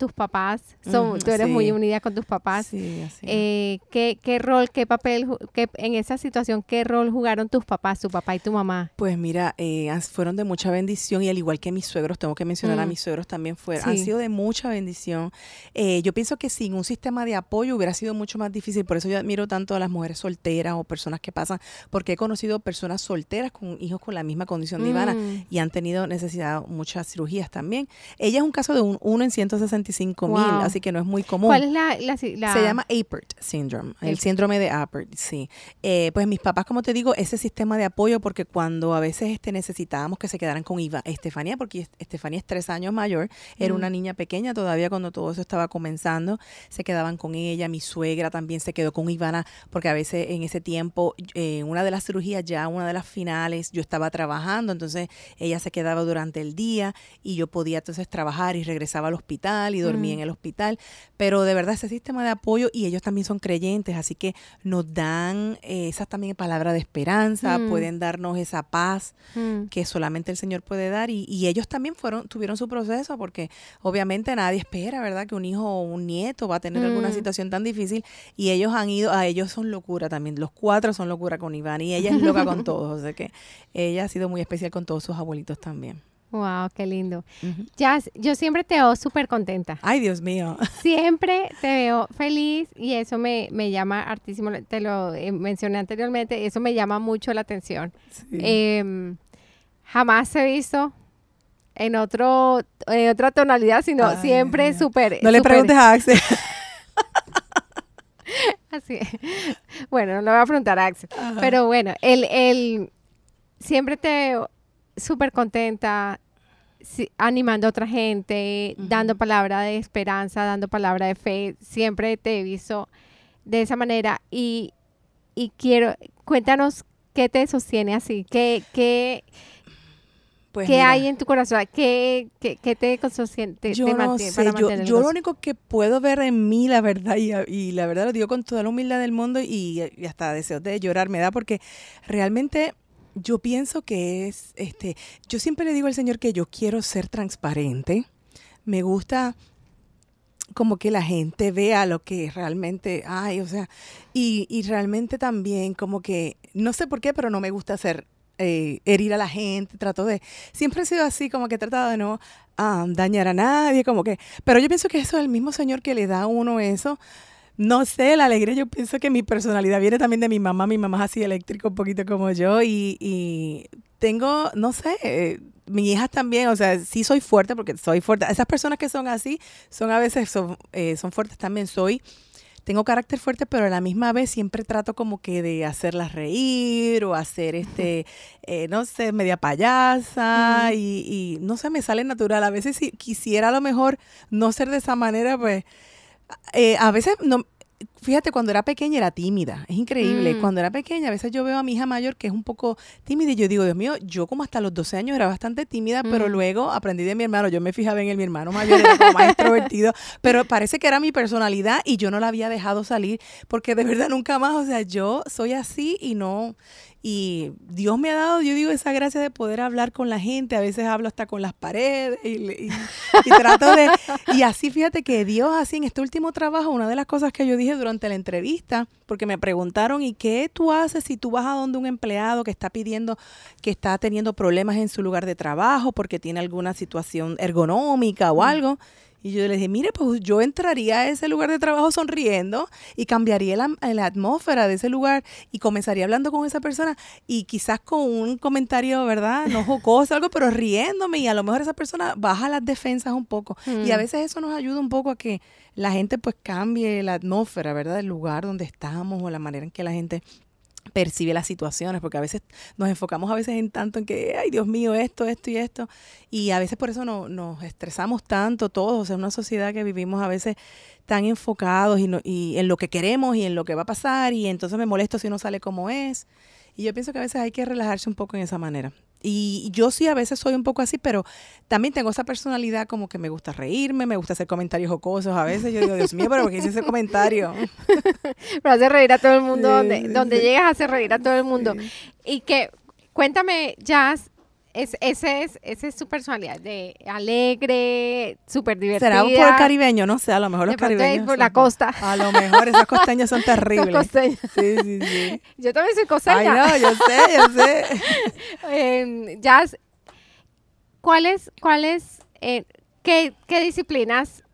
tus papás, son, tú eres muy unida con tus papás. Sí, eh, ¿qué, ¿qué, rol, qué papel, qué, en esa situación, qué rol jugaron tus papás, tu papá y tu mamá? Pues mira, eh, fueron de mucha bendición y al igual que mis suegros, tengo que mencionar a mm. mis suegros también, fueron, han sido de mucha bendición. Eh, yo pienso que sin un sistema de apoyo hubiera sido mucho más difícil, por eso yo admiro tanto a las mujeres solteras o personas que pasan, porque he conocido personas solteras con hijos con la misma condición de Ivana mm. y han tenido necesidad muchas cirugías también. Ella es un caso de un 1 en 165 mil, así que no es muy común. ¿Cuál es la, Se llama APERT syndrome, el, síndrome de APERT, sí. Eh, pues mis papás, como te digo, ese sistema de apoyo, porque cuando a veces este, necesitábamos que se quedaran con Iva, Estefanía, porque Estefanía es tres años mayor, era una mm. niña pequeña todavía cuando todo eso estaba comenzando, se quedaban con ella, mi suegra también se quedó con Ivana, porque a veces en ese tiempo, en una de las cirugías, ya una de las finales, yo estaba trabajando, entonces ella se quedaba durante el día y yo podía entonces trabajar y regresaba al hospital y dormía mm. en el hospital. Pero de verdad ese sistema de apoyo y ellos también son creyentes, así que nos dan eh, esa también palabra de esperanza, mm. pueden darnos esa paz mm. que solamente el Señor puede dar y, y, ellos también fueron tuvieron su proceso porque obviamente nadie espera, ¿verdad? Que un hijo o un nieto va a tener alguna situación tan difícil y ellos han ido, a ellos son locura también, los cuatro son locura con Iván y ella es loca con [laughs] todos, o sea que ella ha sido muy especial con todos sus abuelitos también. Wow, qué lindo. Ya, yo siempre te veo súper contenta. Ay, Dios mío. [laughs] Siempre te veo feliz y eso me, llama hartísimo, te lo eh, mencioné anteriormente, eso me llama mucho la atención. Em, jamás he visto en otro en otra tonalidad, sino siempre súper... No le preguntes a Axel. [laughs] Así. Bueno, no le voy a preguntar a Axel. Pero bueno, el, el siempre te veo súper contenta, animando a otra gente, dando palabra de esperanza, dando palabra de fe. Siempre te he visto de esa manera y, y quiero, cuéntanos qué te sostiene así, qué, qué, pues ¿Qué hay en tu corazón? ¿Qué, qué, qué te sostiene? yo no sé, yo, yo lo único que puedo ver en mí, la verdad, y, y, la verdad lo digo con toda la humildad del mundo y, y hasta deseo de llorar me da porque realmente yo pienso que es, este, yo siempre le digo al Señor que yo quiero ser transparente. Me gusta como que la gente vea lo que realmente hay, o sea, y, y realmente también como que, no sé por qué, pero no me gusta hacer eh, herir a la gente, trato de, siempre he sido así, como que he tratado de no ah, dañar a nadie, como que, pero yo pienso que eso es el mismo Señor que le da a uno eso, no sé, la alegría, yo pienso que mi personalidad viene también de mi mamá. Mi mamá es así eléctrico un poquito como yo y, tengo, no sé, eh, mis hijas también, o sea, sí soy fuerte porque soy fuerte. Esas personas que son así, son a veces, son, eh, son fuertes también. Soy, tengo carácter fuerte, pero a la misma vez siempre trato como que de hacerlas reír o hacer este, eh, no sé, media payasa y, y no sé, me sale natural. A veces si quisiera a lo mejor no ser de esa manera, pues eh, a veces no, fíjate, cuando era pequeña era tímida, es increíble. Mm. Cuando era pequeña, a veces yo veo a mi hija mayor que es un poco tímida y yo digo, Dios mío, yo como hasta los 12 años era bastante tímida, pero mm. luego aprendí de mi hermano, yo me fijaba en él, mi hermano mayor era como más extrovertido, [laughs] pero parece que era mi personalidad y yo no la había dejado salir porque de verdad nunca más, o sea, yo soy así y no, y Dios me ha dado, yo digo, esa gracia de poder hablar con la gente. A veces hablo hasta con las paredes y, trato de... Y así, fíjate que Dios, así en este último trabajo, una de las cosas que yo dije durante la entrevista, porque me preguntaron, ¿y qué tú haces si tú vas a donde un empleado que está pidiendo, que está teniendo problemas en su lugar de trabajo porque tiene alguna situación ergonómica o algo? Y yo le dije, mire, pues yo entraría a ese lugar de trabajo sonriendo y cambiaría la, la, atmósfera de ese lugar y comenzaría hablando con esa persona y quizás con un comentario, ¿verdad? No jocoso, algo, pero riéndome y a lo mejor esa persona baja las defensas un poco. Y a mm. veces eso nos ayuda un poco a que la gente pues cambie la atmósfera, ¿verdad? El lugar donde estamos o la manera en que la gente percibe las situaciones, porque a veces nos enfocamos a veces en tanto en que, ay Dios mío, esto, esto y esto, y a veces por eso no, nos estresamos tanto todos, o sea, una sociedad que vivimos a veces tan enfocados y, y en lo que queremos y en lo que va a pasar, y entonces me molesto si no sale como es, y yo pienso que a veces hay que relajarse un poco en esa manera. Y yo sí a veces soy un poco así, pero también tengo esa personalidad como que me gusta reírme, me gusta hacer comentarios jocosos. A veces yo digo, Dios mío, pero ¿por qué hice ese comentario? [laughs] pero hace reír a todo el mundo. donde, donde llegas hace reír a todo el mundo. Y que, cuéntame, Jazz, es, ese es, esa es su personalidad, de alegre, súper divertida. Será por caribeño, no sé, a lo mejor los caribeños. por la costa. A lo mejor esos costeños [laughs] son terribles. costeños. Sí, sí, sí. [laughs] Yo también soy costeña. Ay, no, yo sé, yo sé. [laughs] eh, Jazz, ¿cuáles, cuáles, eh, qué, qué, disciplinas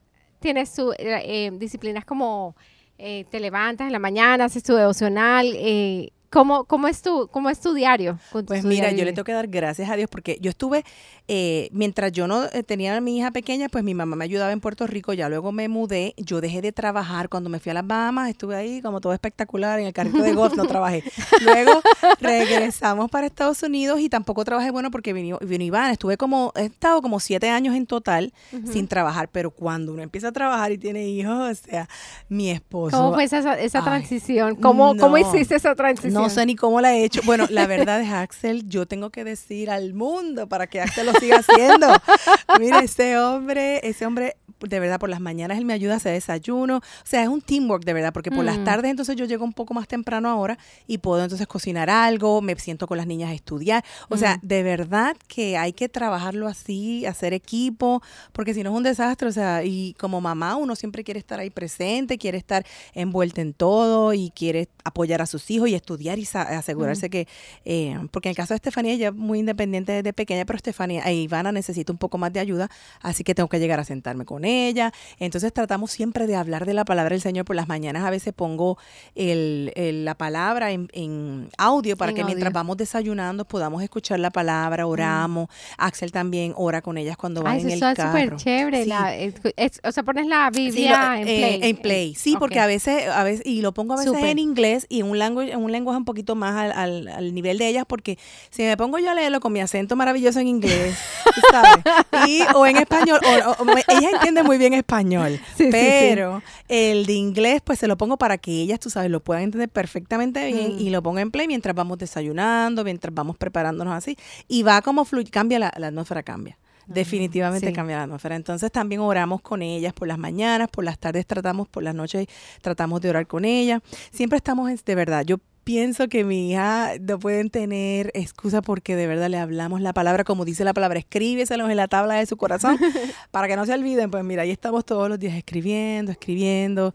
tienes tú? Eh, eh, disciplinas como te levantas en la mañana, haces tu devocional, eh, ¿Cómo, cómo, es tu, ¿Cómo es tu diario? pues mira, yo le tengo que dar gracias a Dios porque yo estuve, eh, mientras yo no eh, tenía a mi hija pequeña, pues mi mamá me ayudaba en Puerto Rico, ya luego me mudé, yo dejé de trabajar cuando me fui a las Bahamas, estuve ahí como todo espectacular, en el carrito de golf no [laughs] trabajé. Luego regresamos para Estados Unidos y tampoco trabajé, bueno, porque vino, vino Iván, estuve como, he estado como siete años en total sin trabajar, pero cuando uno empieza a trabajar y tiene hijos, o sea, mi esposo. ¿Cómo fue esa, esa transición? ¿Cómo, ¿Cómo hiciste esa transición? No sé ni cómo la he hecho. Bueno, la verdad es, Axel, yo tengo que decir al mundo para que Axel lo siga haciendo. Mire, ese hombre, ese hombre de verdad, por las mañanas él me ayuda a hacer desayuno. O sea, es un teamwork, de verdad, porque por las mm. tardes entonces yo llego un poco más temprano ahora y puedo entonces cocinar algo, me siento con las niñas a estudiar. O sea, mm. de verdad que hay que trabajarlo así, hacer equipo, porque si no es un desastre. O sea, y como mamá uno siempre quiere estar ahí presente, quiere estar envuelta en todo y quiere apoyar a sus hijos y estudiar y asegurarse que, eh, porque en el caso de Estefanía, ella es muy independiente desde pequeña, pero Estefanía, e Ivana necesita un poco más de ayuda, así que tengo que llegar a sentarme con ella. Entonces tratamos siempre de hablar de la palabra del Señor por las mañanas. A veces pongo el, la palabra en, audio para que mientras vamos desayunando podamos escuchar la palabra, oramos. Axel también ora con ellas cuando van en el carro. Eso es súper chévere. o sea, pones la Biblia en play. en play, sí, porque a veces, a veces, y lo pongo a veces en inglés y en un, lenguaje, en un lenguaje un poquito más al, al, nivel de ellas, porque si me pongo yo a leerlo con mi acento maravilloso en inglés, ¿sabes? Y, o en español, o, ella entiende muy bien español, [laughs] pero el de inglés pues se lo pongo para que ellas, tú sabes, lo puedan entender perfectamente bien mm. y lo pongo en play mientras vamos desayunando, mientras vamos preparándonos así y va como fluir, cambia la, atmósfera, cambia. Ah, Definitivamente cambia la atmósfera. Entonces también oramos con ellas por las mañanas, por las tardes tratamos, por las noches tratamos de orar con ellas. Siempre estamos, de verdad, yo pienso que mi hija no pueden tener excusa porque de verdad le hablamos la palabra, como dice la palabra, escríbeselo en la tabla de su corazón [laughs] para que no se olviden. Pues mira, ahí estamos todos los días escribiendo, escribiendo.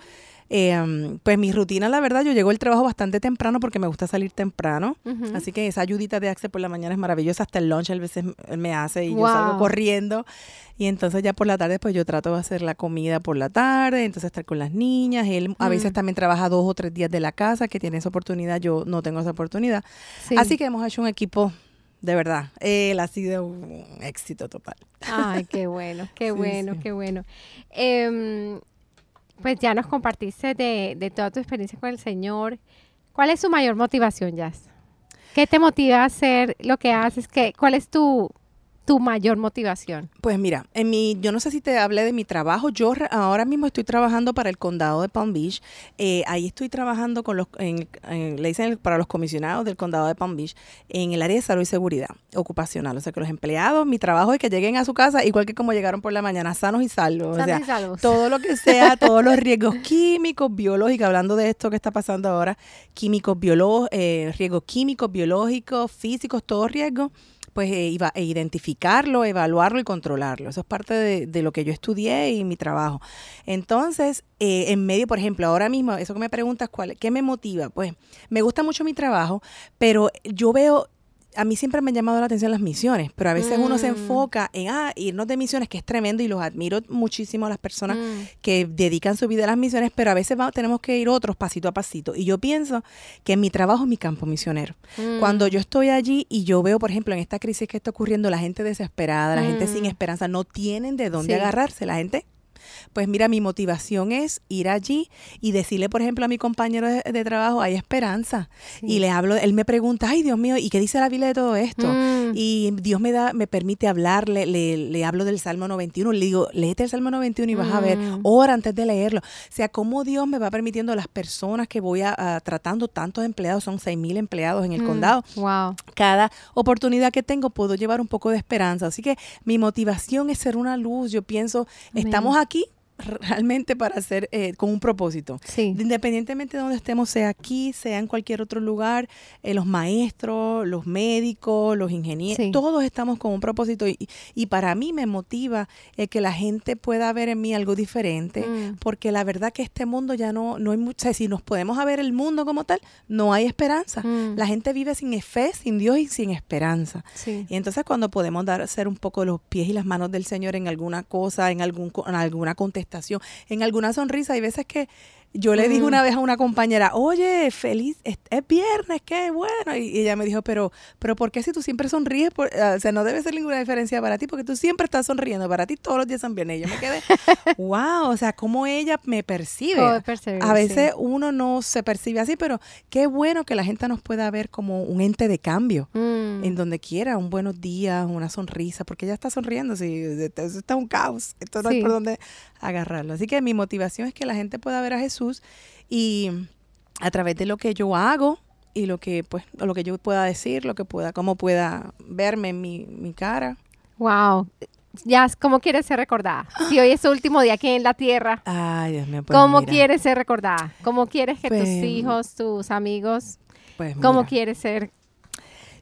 Em, pues mi rutina, la verdad, yo llego al trabajo bastante temprano porque me gusta salir temprano. Así que esa ayudita de Axel por la mañana es maravillosa. Hasta el lunch a veces me hace y yo salgo corriendo. Y entonces ya por la tarde, pues yo trato de hacer la comida por la tarde, entonces estar con las niñas. Él a veces mm. también trabaja dos o tres días de la casa, que tiene esa oportunidad, yo no tengo esa oportunidad. Así que hemos hecho un equipo de verdad, él ha sido un éxito total. Ay, qué bueno, qué [laughs] bueno, qué bueno. Em, pues ya nos compartiste de, de, toda tu experiencia con el Señor. ¿Cuál es su mayor motivación, Jazz? ¿Qué te motiva a hacer lo que haces? ¿Qué, ¿Cuál es tu, tu mayor motivación? Pues mira, en mi, yo no sé si te hablé de mi trabajo. Yo ahora mismo estoy trabajando para el condado de Palm Beach. Eh, ahí estoy trabajando con los, en, le dicen para los comisionados del condado de Palm Beach en el área de salud y seguridad ocupacional. O sea que los empleados, mi trabajo es que lleguen a su casa igual que como llegaron por la mañana, sanos y salvos. o sea, todo lo que sea, [laughs] todos los riesgos químicos, biológicos, hablando de esto que está pasando ahora, químicos, biológicos, eh, riesgos químicos, biológicos, físicos, todos riesgos pues eh, e identificarlo, evaluarlo y controlarlo. Eso es parte de, lo que yo estudié y mi trabajo. Entonces, eh, en medio, por ejemplo, ahora mismo, eso que me preguntas, ¿cuál, ¿qué me motiva? Pues me gusta mucho mi trabajo, pero yo veo a mí siempre me han llamado la atención las misiones, pero a veces uno se mm. enfoca en ah, irnos de misiones, que es tremendo y los admiro muchísimo a las personas mm. que dedican su vida a las misiones, pero a veces tenemos que ir otros pasito a pasito. Y yo pienso que mi trabajo es mi campo misionero. Cuando mm. yo estoy allí y yo veo, por ejemplo, en esta crisis que está ocurriendo, la gente desesperada, la gente sin esperanza, no tienen de dónde agarrarse, la gente Pues mira, mi motivación es ir allí y decirle, por ejemplo, a mi compañero de, trabajo, hay esperanza. Y le hablo, él me pregunta, ay Dios mío, ¿y qué dice la Biblia de todo esto? Mm. Y Dios me da, me permite hablarle, le, le, hablo del Salmo 91, le digo, léete el Salmo 91 y vas a ver, mm. ora antes de leerlo. O sea, cómo Dios me va permitiendo las personas que voy a, tratando, tantos empleados, son seis mil empleados en el mm. condado. Wow. Cada oportunidad que tengo puedo llevar un poco de esperanza. Así que mi motivación es ser una luz. Yo pienso, estamos aquí [laughs] realmente para hacer eh, con un propósito. Independientemente de donde estemos, sea aquí, sea en cualquier otro lugar, eh, los maestros, los médicos, los ingenieros, todos estamos con un propósito y, y para mí me motiva eh, que la gente pueda ver en mí algo diferente, mm. porque la verdad que este mundo ya no, no hay mucha, si nos podemos ver el mundo como tal, no hay esperanza. Mm. La gente vive sin fe, sin Dios y sin esperanza. Y entonces cuando podemos dar, ser un poco los pies y las manos del Señor en alguna cosa, en, algún, en alguna contestación, en alguna sonrisa. Hay veces que yo le dije una vez a una compañera, oye, feliz, es, viernes, qué bueno. Y, ella me dijo, pero, pero ¿por qué si tú siempre sonríes? o sea, no debe ser ninguna diferencia para ti, porque tú siempre estás sonriendo. Para ti todos los días son viernes. Y yo me quedé, [laughs] wow, o sea, cómo ella me percibe. a veces uno no se percibe así, pero qué bueno que la gente nos pueda ver como un ente de cambio, mm. en donde quiera, un buenos días, una sonrisa, porque ella está sonriendo, si eso está un caos, esto no hay por dónde agarrarlo. Así que mi motivación es que la gente pueda ver a Jesús y a través de lo que yo hago y lo que pues lo que yo pueda decir, lo que pueda, cómo pueda verme en mi, mi cara. Wow. Ya, ¿cómo quieres ser recordada? Si hoy es su último día aquí en la tierra. Ay, Dios mío. Pues ¿Cómo quieres ser recordada? ¿Cómo quieres que tus pues, hijos, tus amigos, pues cómo quieres ser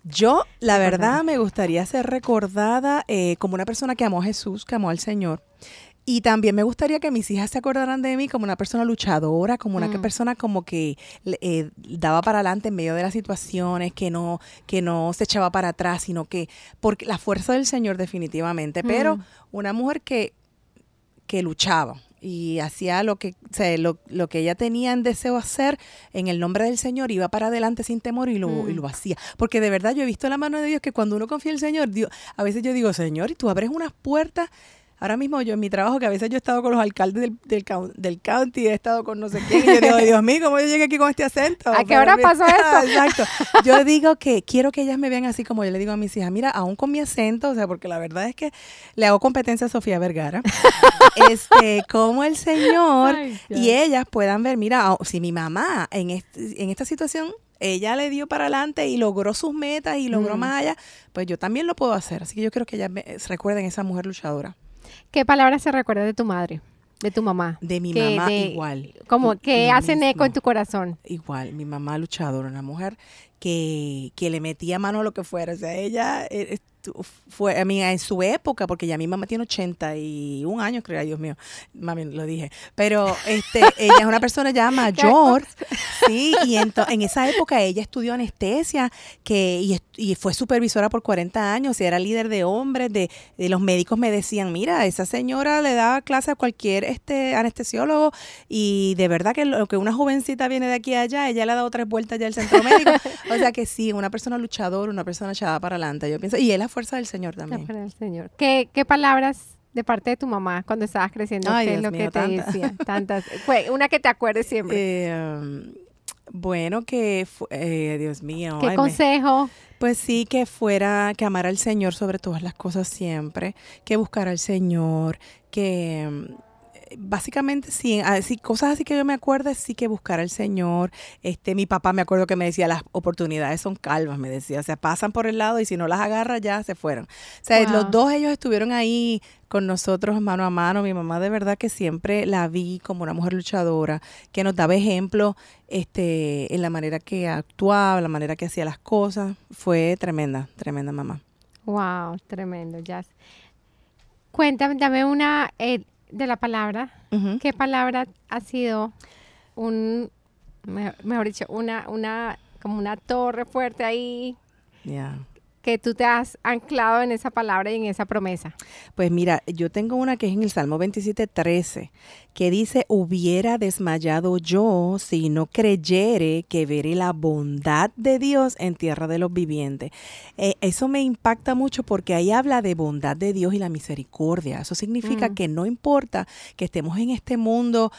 yo, la verdad, me gustaría ser recordada eh, como una persona que amó a Jesús, que amó al Señor, y también me gustaría que mis hijas se acordaran de mí como una persona luchadora, como una mm. persona como que eh, daba para adelante en medio de las situaciones, que no, que no se echaba para atrás, sino que, porque la fuerza del Señor definitivamente, pero mm. una mujer que, que luchaba, y hacía lo que, lo, lo, que ella tenía en deseo hacer en el nombre del Señor, iba para adelante sin temor y lo, y lo mm. hacía. Porque de verdad yo he visto la mano de Dios que cuando uno confía en el Señor, Dios, a veces yo digo, Señor, y tú abres unas puertas Ahora mismo yo en mi trabajo, que a veces yo he estado con los alcaldes del, del, del county, he estado con no sé quién, y yo digo, Dios mío, ¿cómo yo llegué aquí con este acento? ¿A qué hora pasó [laughs] esto? Exacto. Yo digo que quiero que ellas me vean así como yo le digo a mis hijas, mira, aún con mi acento, o sea, porque la verdad es que le hago competencia a Sofía Vergara, [laughs] este, como el Señor, y ellas puedan ver, mira, si mi mamá en, en esta situación ella le dio para adelante y logró sus metas y logró mm. más allá, pues yo también lo puedo hacer. Así que yo quiero que ellas me, recuerden esa mujer luchadora. ¿Qué palabras se recuerda de tu madre? De tu mamá. De mi mamá igual. Como que hacen eco en tu corazón. Igual, mi mamá luchadora, una mujer que, que le metía mano a lo que fuera. O sea, ella eh, fue, a mí, en su época, porque ya mi mamá tiene 81 años, creo, Dios mío, mami, lo dije, pero este, [laughs] ella es una persona ya mayor, [laughs] sí, y en esa época ella estudió anestesia que, y, y, fue supervisora por 40 años, y era líder de hombres, de, de, los médicos me decían, mira, esa señora le daba clase a cualquier este anestesiólogo, y de verdad que lo que una jovencita viene de aquí a allá, ella le ha dado tres vueltas ya al centro médico, o sea que sí, una persona luchadora, una persona echada para adelante, yo pienso, y él fuerza del Señor también. La fuerza del Señor. ¿Qué, qué palabras de parte de tu mamá cuando estabas creciendo? ¿Qué es lo que te decía? Tantas. Una que te acuerdes siempre. Eh, um, bueno, que, eh, Dios mío. ¿Qué consejo? Pues sí, que fuera, que amara al Señor sobre todas las cosas siempre, que buscara al Señor, que um, básicamente sí, así, cosas así que yo me acuerdo, sí que buscar al Señor. Este, mi papá me acuerdo que me decía, las oportunidades son calvas, me decía, o sea, pasan por el lado y si no las agarra ya se fueron. O sea, los dos ellos estuvieron ahí con nosotros mano a mano. Mi mamá de verdad que siempre la vi como una mujer luchadora, que nos daba ejemplo este, en la manera que actuaba, la manera que hacía las cosas. Fue tremenda, tremenda mamá. Wow, tremendo, Jazz. Cuéntame, dame una, eh, de la palabra, ¿qué palabra ha sido un, mejor dicho, una, una, como una torre fuerte ahí? Que tú te has anclado en esa palabra y en esa promesa? Pues mira, yo tengo una que es en el Salmo 27, 13, que dice, hubiera desmayado yo si no creyere que veré la bondad de Dios en tierra de los vivientes. Eh, eso me impacta mucho porque ahí habla de bondad de Dios y la misericordia. Eso significa mm. que no importa que estemos en este mundo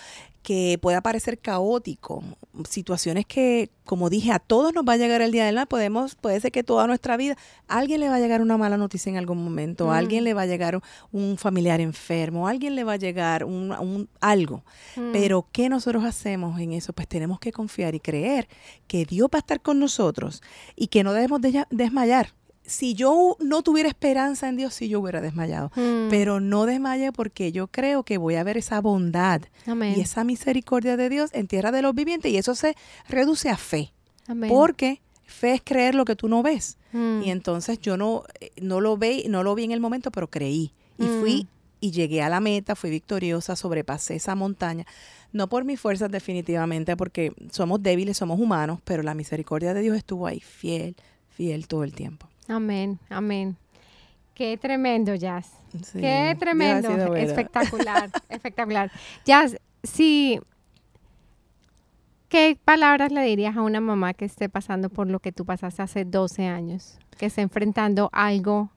que pueda parecer caótico, situaciones que, como dije, a todos nos va a llegar el día del mal, podemos, puede ser que toda nuestra vida, a alguien le va a llegar una mala noticia en algún momento, a alguien mm. le va a llegar un familiar enfermo, a alguien le va a llegar un, algo. Mm. Pero, ¿qué nosotros hacemos en eso? Pues tenemos que confiar y creer que Dios va a estar con nosotros y que no debemos desmayar si yo no tuviera esperanza en Dios, sí yo hubiera desmayado. Mm. Pero no desmaye porque yo creo que voy a ver esa bondad y esa misericordia de Dios en tierra de los vivientes y eso se reduce a fe. Porque fe es creer lo que tú no ves. Mm. Y entonces yo no, eh, no, lo ve, no lo vi en el momento, pero creí. Y mm. fui y llegué a la meta, fui victoriosa, sobrepasé esa montaña. No por mis fuerzas definitivamente, porque somos débiles, somos humanos, pero la misericordia de Dios estuvo ahí fiel, fiel todo el tiempo. Amén, amén. Qué tremendo, Jazz. Qué tremendo. Espectacular, [laughs] espectacular. Jazz, sí. ¿Qué palabras le dirías a una mamá que esté pasando por lo que tú pasaste hace 12 años? Que esté enfrentando algo,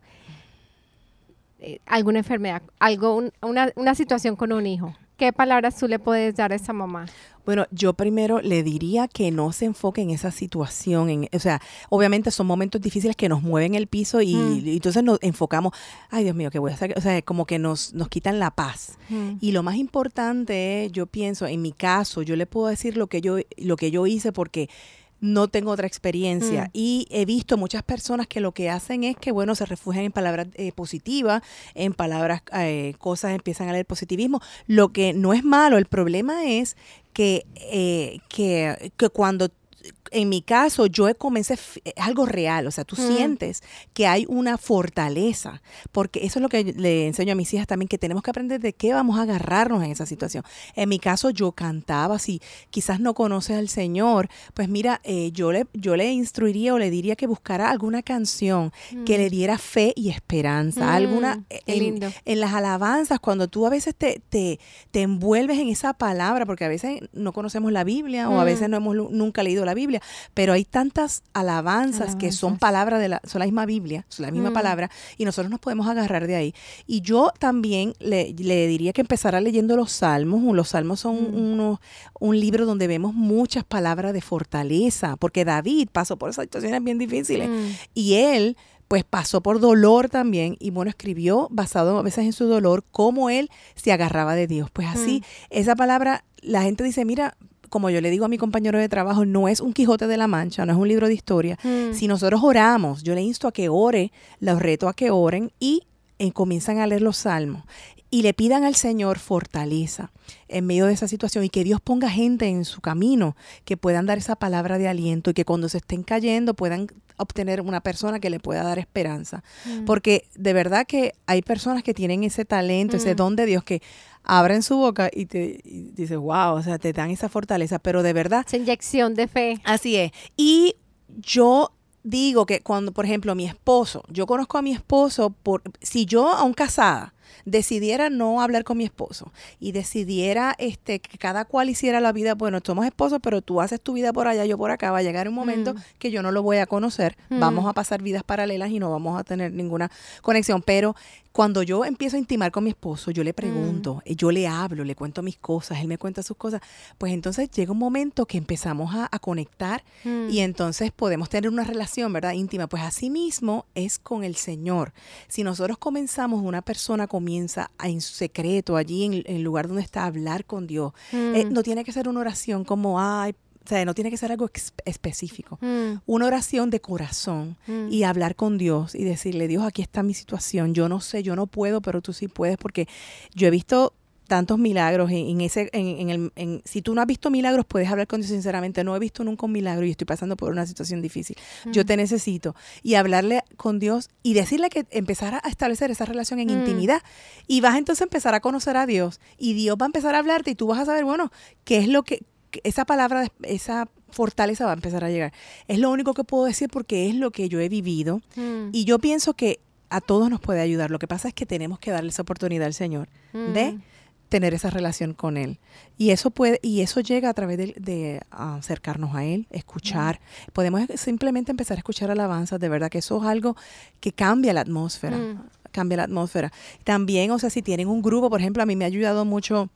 eh, alguna enfermedad, algo, una, una situación con un hijo. ¿Qué palabras tú le puedes dar a esa mamá? Bueno, yo primero le diría que no se enfoque en esa situación. En, o sea, obviamente son momentos difíciles que nos mueven el piso y, mm. entonces nos enfocamos, ay Dios mío, ¿qué voy a hacer? O sea, como que nos, nos quitan la paz. Mm. Y lo más importante, yo pienso, en mi caso, yo le puedo decir lo que yo, lo que yo hice porque no tengo otra experiencia. Mm. Y he visto muchas personas que lo que hacen es que, bueno, se refugian en palabras eh, positivas, en palabras, eh, cosas, empiezan a leer positivismo, lo que no es malo. El problema es que, eh, que, que cuando en mi caso, yo comencé, es algo real, o sea, tú sientes que hay una fortaleza, porque eso es lo que le enseño a mis hijas también, que tenemos que aprender de qué vamos a agarrarnos en esa situación. En mi caso, yo cantaba, si quizás no conoces al Señor, pues mira, eh, yo, le, yo le instruiría o le diría que buscara alguna canción que le mm. diera fe y esperanza, mm, alguna, en, en, las alabanzas, cuando tú a veces te, te, te, envuelves en esa palabra, porque a veces no conocemos la Biblia o a mm. veces no hemos nunca leído la Biblia, pero hay tantas alabanzas, que son palabras de la, son la misma Biblia, son la misma mm. palabra, y nosotros nos podemos agarrar de ahí. Y yo también le, diría que empezara leyendo los salmos. Los salmos son mm. un libro donde vemos muchas palabras de fortaleza, porque David pasó por esas situaciones bien difíciles. Mm. Y él pues pasó por dolor también y bueno, escribió basado a veces en su dolor cómo él se agarraba de Dios. Pues así, esa palabra, la gente dice, mira, como yo le digo a mi compañero de trabajo, no es un Quijote de la Mancha, no es un libro de historia. Mm. Si nosotros oramos, yo le insto a que ore, los reto a que oren y eh, comienzan a leer los salmos y le pidan al Señor fortaleza en medio de esa situación y que Dios ponga gente en su camino que puedan dar esa palabra de aliento y que cuando se estén cayendo puedan obtener una persona que le pueda dar esperanza. Mm. Porque de verdad que hay personas que tienen ese talento, ese mm. don de Dios que abren su boca y te dices, wow, o sea, te dan esa fortaleza, pero de verdad. Esa inyección de fe. Así es. Y yo digo que cuando, por ejemplo, mi esposo, yo conozco a mi esposo por, si yo, aún casada, decidiera no hablar con mi esposo y decidiera este que cada cual hiciera la vida, bueno, somos esposos, pero tú haces tu vida por allá, yo por acá, va a llegar un momento mm. que yo no lo voy a conocer, mm. vamos a pasar vidas paralelas y no vamos a tener ninguna conexión, pero cuando yo empiezo a intimar con mi esposo, yo le pregunto, mm. eh, yo le hablo, le cuento mis cosas, él me cuenta sus cosas, pues entonces llega un momento que empezamos a, conectar y entonces podemos tener una relación, ¿verdad? Íntima. Pues así mismo es con el Señor. Si nosotros comenzamos, una persona comienza en secreto, allí en el lugar donde está, a hablar con Dios, eh, mm. no tiene que ser una oración como, ay, o sea, no tiene que ser algo específico. Mm. Una oración de corazón mm. y hablar con Dios y decirle, Dios, aquí está mi situación. Yo no sé, yo no puedo, pero tú sí puedes porque yo he visto tantos milagros en, ese en, el en, si tú no has visto milagros puedes hablar con Dios sinceramente no he visto nunca un milagro y estoy pasando por una situación difícil yo mm. te necesito y hablarle con Dios y decirle que empezar a establecer esa relación en intimidad y vas entonces a empezar a conocer a Dios y Dios va a empezar a hablarte y tú vas a saber bueno qué es lo que esa palabra, esa fortaleza va a empezar a llegar. Es lo único que puedo decir porque es lo que yo he vivido mm. y yo pienso que a todos nos puede ayudar. Lo que pasa es que tenemos que darle esa oportunidad al Señor de mm. tener esa relación con Él. Y eso puede, y eso llega a través de, acercarnos a Él, escuchar. Podemos simplemente empezar a escuchar alabanzas, de verdad que eso es algo que cambia la atmósfera. Cambia la atmósfera. También, o sea, si tienen un grupo, por ejemplo, a mí me ha ayudado mucho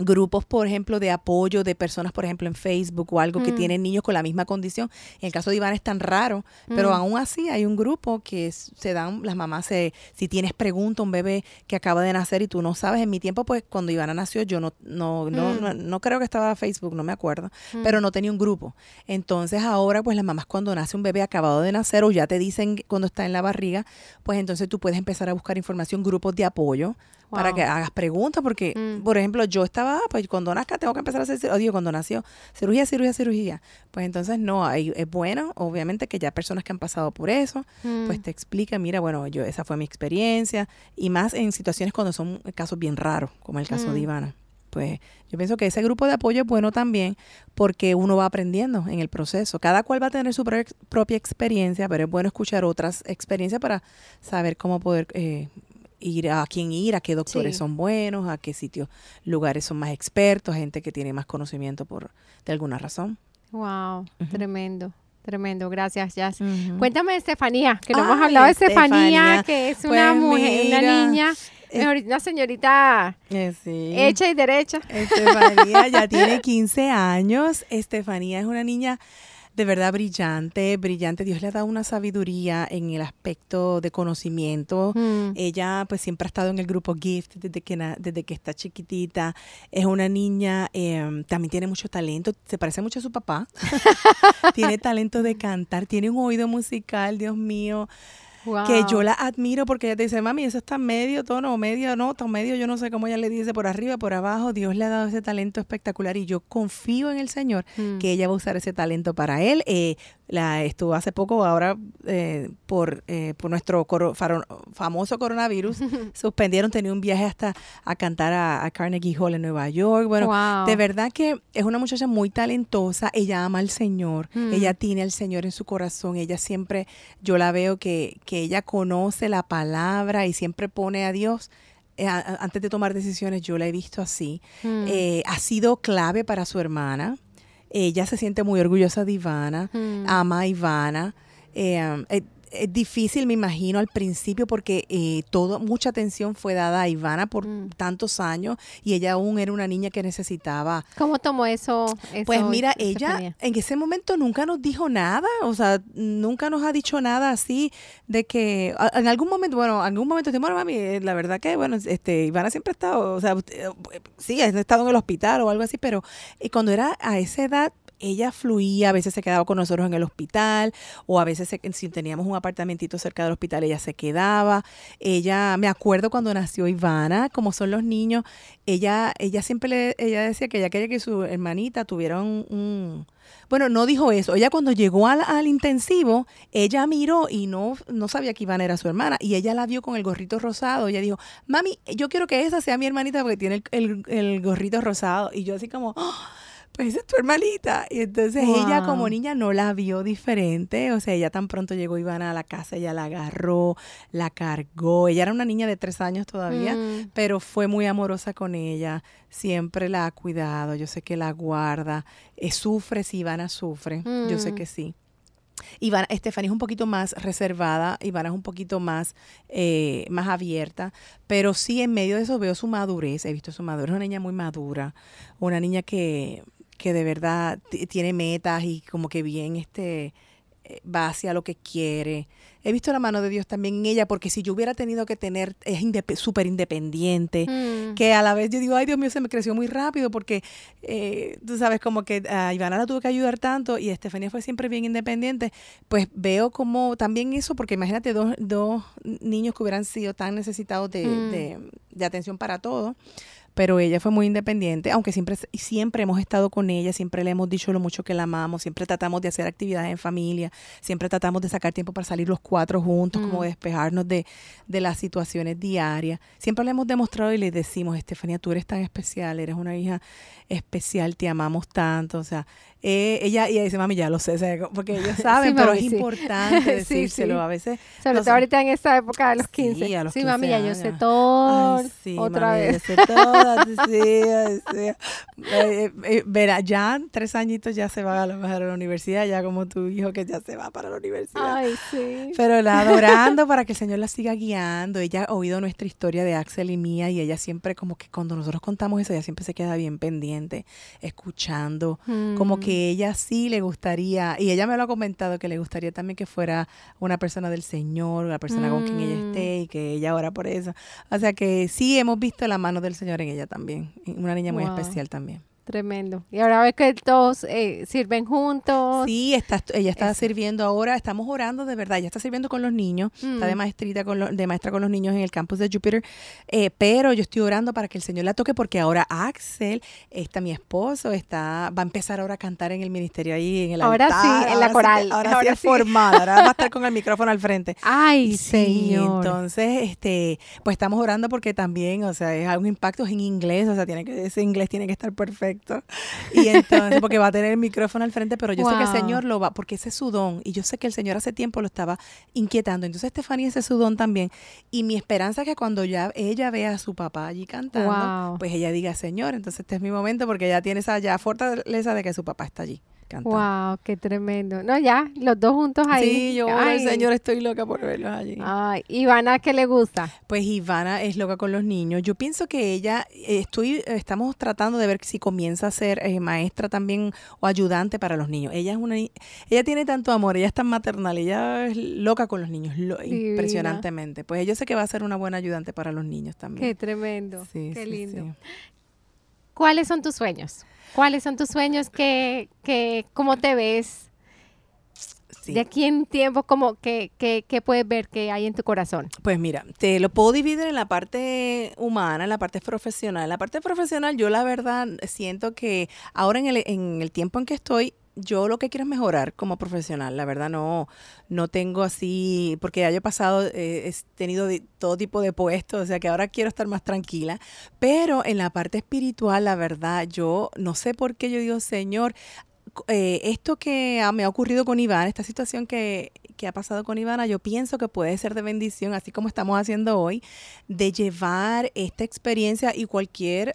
grupos, por ejemplo, de apoyo de personas, por ejemplo, en Facebook o algo que mm. tienen niños con la misma condición. En el caso de Iván es tan raro, pero mm. aún así hay un grupo que se dan, las mamás, se, si tienes pregunta, un bebé que acaba de nacer y tú no sabes, en mi tiempo, pues cuando Ivana nació, yo no, no, no, mm. no, creo que estaba Facebook, no me acuerdo, pero no tenía un grupo. Entonces ahora, pues las mamás cuando nace un bebé acabado de nacer o ya te dicen cuando está en la barriga, pues entonces tú puedes empezar a buscar información, grupos de apoyo para que hagas preguntas, porque, mm. por ejemplo, yo estaba, pues cuando nazca tengo que empezar a hacer, o digo, cuando nació, cirugía, cirugía, cirugía. Pues entonces no, hay, es bueno, obviamente, que ya personas que han pasado por eso, pues mm. te explican, mira, bueno, yo esa fue mi experiencia, y más en situaciones cuando son casos bien raros, como el caso de mm. Ivana. Pues yo pienso que ese grupo de apoyo es bueno también porque uno va aprendiendo en el proceso. Cada cual va a tener su propia experiencia, pero es bueno escuchar otras experiencias para saber cómo poder eh, ir a quién ir, a qué doctores son buenos, a qué sitios, lugares son más expertos, gente que tiene más conocimiento por de alguna razón. Wow, tremendo. Tremendo, gracias, Jazz. Cuéntame de Estefanía, que no hemos hablado de Estefanía, que es una pues mujer, una niña, una señorita eh, hecha y derecha. Estefanía ya tiene 15 años. Estefanía es una niña de verdad brillante, brillante. Dios le ha dado una sabiduría en el aspecto de conocimiento. Mm. Ella pues siempre ha estado en el grupo Gift desde que, desde que está chiquitita. Es una niña, em, también tiene mucho talento, se parece mucho a su papá. [laughs] tiene talento de cantar, tiene un oído musical, Dios mío que yo la admiro porque ella te dice, mami, eso está medio tono, medio nota, medio, yo no sé cómo ella le dice, por arriba, por abajo, Dios le ha dado ese talento espectacular y yo confío en el Señor mm. que ella va a usar ese talento para él. Eh, la estuvo hace poco, ahora eh, por, eh, por nuestro famoso coronavirus, [laughs] suspendieron, tenía un viaje hasta a cantar a, Carnegie Hall en Nueva York. Bueno, de verdad que es una muchacha muy talentosa, ella ama al Señor, mm. ella tiene al Señor en su corazón, ella siempre, yo la veo que, que ella conoce la palabra y siempre pone a Dios eh, antes de tomar decisiones, yo la he visto así. Mm. ha sido clave para su hermana. Ella se siente muy orgullosa de Ivana, mm. ama a Ivana. Eh, eh, es difícil, me imagino, al principio porque eh, todo, mucha atención fue dada a Ivana por mm. tantos años y ella aún era una niña que necesitaba. ¿Cómo tomó eso? pues mira, ella en ese momento nunca nos dijo nada, o sea, nunca nos ha dicho nada así de que en algún momento, bueno, en algún momento, bueno, mami, eh, la verdad que, bueno, este, Ivana siempre ha estado, o sea, eh, sí, ha estado en el hospital o algo así, pero cuando era a esa edad, ella fluía, a veces se quedaba con nosotros en el hospital o a veces si teníamos un apartamentito cerca del hospital ella se quedaba. Ella, me acuerdo cuando nació Ivana, como son los niños, ella, ella siempre le, ella decía que ella quería que su hermanita tuviera un, bueno, no dijo eso. Ella cuando llegó al, al, intensivo, ella miró y no, no sabía que Ivana era su hermana. Y ella la vio con el gorrito rosado. Ella dijo, mami, yo quiero que esa sea mi hermanita porque tiene el, el, gorrito rosado. Y yo así como, ¡oh! Pues es tu hermanita. Y entonces ella como niña no la vio diferente. O sea, ella tan pronto llegó Ivana a la casa, ella la agarró, la cargó. Ella era una niña de tres años todavía, mm. pero fue muy amorosa con ella. Siempre la ha cuidado. Yo sé que la guarda. Eh, sufre si Ivana sufre. Yo sé mm. que sí. Ivana, Estefanía es un poquito más reservada, Ivana es un poquito más, eh, más abierta, pero sí en medio de eso veo su madurez, he visto su madurez, es una niña muy madura, una niña que, que de verdad tiene metas y como que bien este eh, va hacia lo que quiere. He visto la mano de Dios también en ella, porque si yo hubiera tenido que tener, es súper independiente, mm. que a la vez yo digo, ay Dios mío, se me creció muy rápido, porque eh, tú sabes, como que a Ivana la tuve que ayudar tanto y Estefanía fue siempre bien independiente, pues veo como también eso, porque imagínate dos, dos niños que hubieran sido tan necesitados de, mm. de, de atención para todo pero ella fue muy independiente, aunque siempre, siempre hemos estado con ella, siempre le hemos dicho lo mucho que la amamos, siempre tratamos de hacer actividades en familia, siempre tratamos de sacar tiempo para salir los cuatro juntos, como mm. despejarnos de, de las situaciones diarias. Siempre le hemos demostrado y le decimos, Estefanía, tú eres tan especial, eres una hija especial, te amamos tanto, o sea, eh, ella, ella dice, mami, ya lo sé, porque ellos [laughs] saben, pero es importante [laughs] decírselo a veces. Sobre todo ahorita en esta época de los 15. Sí, a los sí mami, ya yo sé todo. otra vez. Yo sé todo, [laughs] sí, eh, eh, verá, ya tres añitos ya se va a, lo mejor a la universidad, ya como tu hijo que ya se va para la universidad. Ay, sí. Pero la adorando para que el Señor la siga guiando. Ella ha oído nuestra historia de Axel y mía y ella siempre como que cuando nosotros contamos eso, ella siempre se queda bien pendiente, escuchando, como que ella sí le gustaría, y ella me lo ha comentado, que le gustaría también que fuera una persona del Señor, la persona con quien ella mm. esté y que ella ora por eso. O sea que sí hemos visto la mano del Señor en ella también, una niña muy especial también. Tremendo. Y ahora ves que todos eh, sirven juntos. Sí, está, ella está sirviendo ahora, estamos orando de verdad, ella está sirviendo con los niños, está de mm. maestrita con de maestra con los niños en el campus de Jupiter, eh, pero yo estoy orando para que el Señor la toque porque ahora Axel, está mi esposo, está va a empezar ahora a cantar en el ministerio ahí en el Ahora sí, en la coral. ahora, sí es formal, ahora va a estar con el micrófono al frente. [laughs] Ay, Señor. Entonces, este, pues estamos orando porque también, o sea, es un impacto en inglés, o sea, tiene que ese inglés tiene que estar perfecto y entonces, porque va a tener el micrófono al frente, pero yo sé que el Señor lo va, porque ese es su don. Y yo sé que el Señor hace tiempo lo estaba inquietando. Entonces, Estefanía, ese es su don también. Y mi esperanza es que cuando ya ella vea a su papá allí cantando, pues ella diga, Señor, entonces este es mi momento, porque ella tiene esa ya fortaleza de que su papá está allí. Wow, qué tremendo. No, ya, los dos juntos ahí. Sí, yo, Ay. señor, estoy loca por verlos allí. Ay, Ivana, ¿qué le gusta? Pues Ivana es loca con los niños. Yo pienso que ella, eh, estoy, estamos tratando de ver si comienza a ser eh, maestra también o ayudante para los niños. Ella es una, ella tiene tanto amor, ella es tan maternal, ella es loca con los niños, impresionantemente. Pues yo sé que va a ser una buena ayudante para los niños también. Qué tremendo, qué lindo. ¿Cuáles son tus sueños? ¿Cuáles son tus sueños? ¿Qué, qué, ¿Cómo te ves? De aquí en tiempo, ¿cómo, qué, qué, qué, puedes ver que hay en tu corazón? Pues mira, te lo puedo dividir en la parte humana, en la parte profesional. En la parte profesional, yo la verdad siento que ahora en el, en el tiempo en que estoy, yo lo que quiero es mejorar como profesional, la verdad no, no tengo así, porque he pasado, eh, he tenido todo tipo de puestos, o sea que ahora quiero estar más tranquila, pero en la parte espiritual, la verdad, yo no sé por qué yo digo, Señor, eh, esto que me ha ocurrido con Iván, esta situación que, que ha pasado con Ivana, yo pienso que puede ser de bendición, así como estamos haciendo hoy, de llevar esta experiencia y cualquier,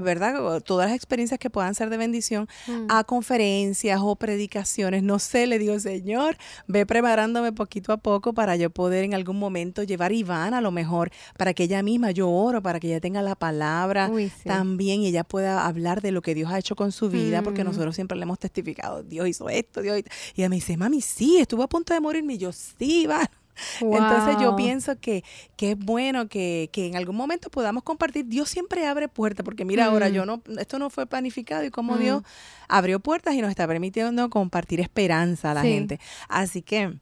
¿verdad? Todas las experiencias que puedan ser de bendición mm. a conferencias o predicaciones. No sé, le digo, Señor, ve preparándome poquito a poco para yo poder en algún momento llevar a Ivana a lo mejor, para que ella misma, yo oro, para que ella tenga la palabra también y ella pueda hablar de lo que Dios ha hecho con su vida, porque mm. nosotros siempre le hemos testificado, Dios hizo esto, Dios hizo... Y ella me dice, mami, sí, estuvo a punto de morirme. Y yo, sí, va. Entonces yo pienso que, que es bueno que, que, en algún momento podamos compartir. Dios siempre abre puertas, porque mira ahora, mm. yo no, esto no fue planificado y como Dios mm. abrió puertas y nos está permitiendo compartir esperanza a la gente. Así que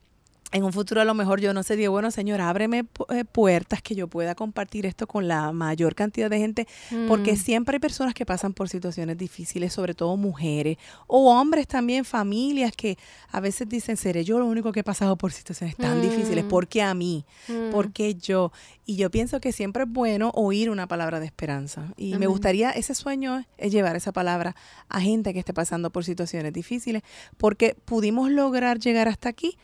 en un futuro a lo mejor yo no sé, digo, bueno, Señor, ábreme eh, puertas que yo pueda compartir esto con la mayor cantidad de gente, porque mm. siempre hay personas que pasan por situaciones difíciles, sobre todo mujeres o hombres también, familias que a veces dicen, seré yo lo único que he pasado por situaciones tan difíciles, mm. ¿por qué a mí? Mm. ¿Por qué yo? Y yo pienso que siempre es bueno oír una palabra de esperanza. Y me gustaría, ese sueño es llevar esa palabra a gente que esté pasando por situaciones difíciles, porque pudimos lograr llegar hasta aquí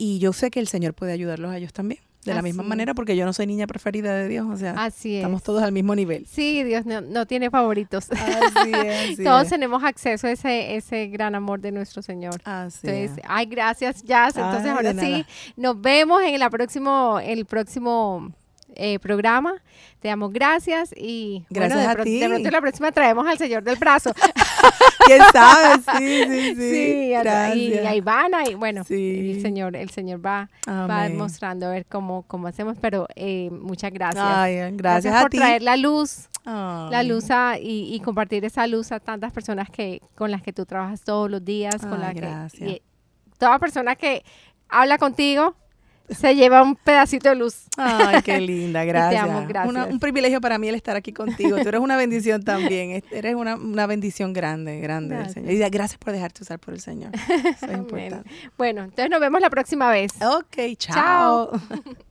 y yo sé que el Señor puede ayudarlos a ellos también. De la misma manera, porque yo no soy niña preferida de Dios, o sea, así estamos todos al mismo nivel. Sí, Dios no, tiene favoritos. [laughs] Así es. todos tenemos acceso a ese, ese gran amor de nuestro Señor. Así Entonces, ay, gracias, Jazz. Entonces, ahora sí, nos vemos en el próximo, el próximo eh, programa. Te damos gracias y gracias de, a ti. de pronto la próxima traemos al Señor del Brazo. [laughs] ¿Quién sabe? [laughs] Sí, sí, sí. sí y, ahí van, y bueno, el Señor, el Señor va, va mostrando a ver cómo, cómo hacemos, pero eh, muchas gracias. gracias. gracias, por traer la luz, la luz y, y, compartir esa luz a tantas personas que con las que tú trabajas todos los días, con la que y, toda persona que habla contigo se lleva un pedacito de luz. Ay, qué [laughs] linda, gracias. te amo, gracias. un privilegio para mí el estar aquí contigo. Tú eres una bendición también. Eres una, una bendición grande, grande del Señor. Y gracias por dejarte usar por el Señor. Eso es [laughs] importante. Bueno, entonces nos vemos la próxima vez. Ok, chao. chao. [laughs]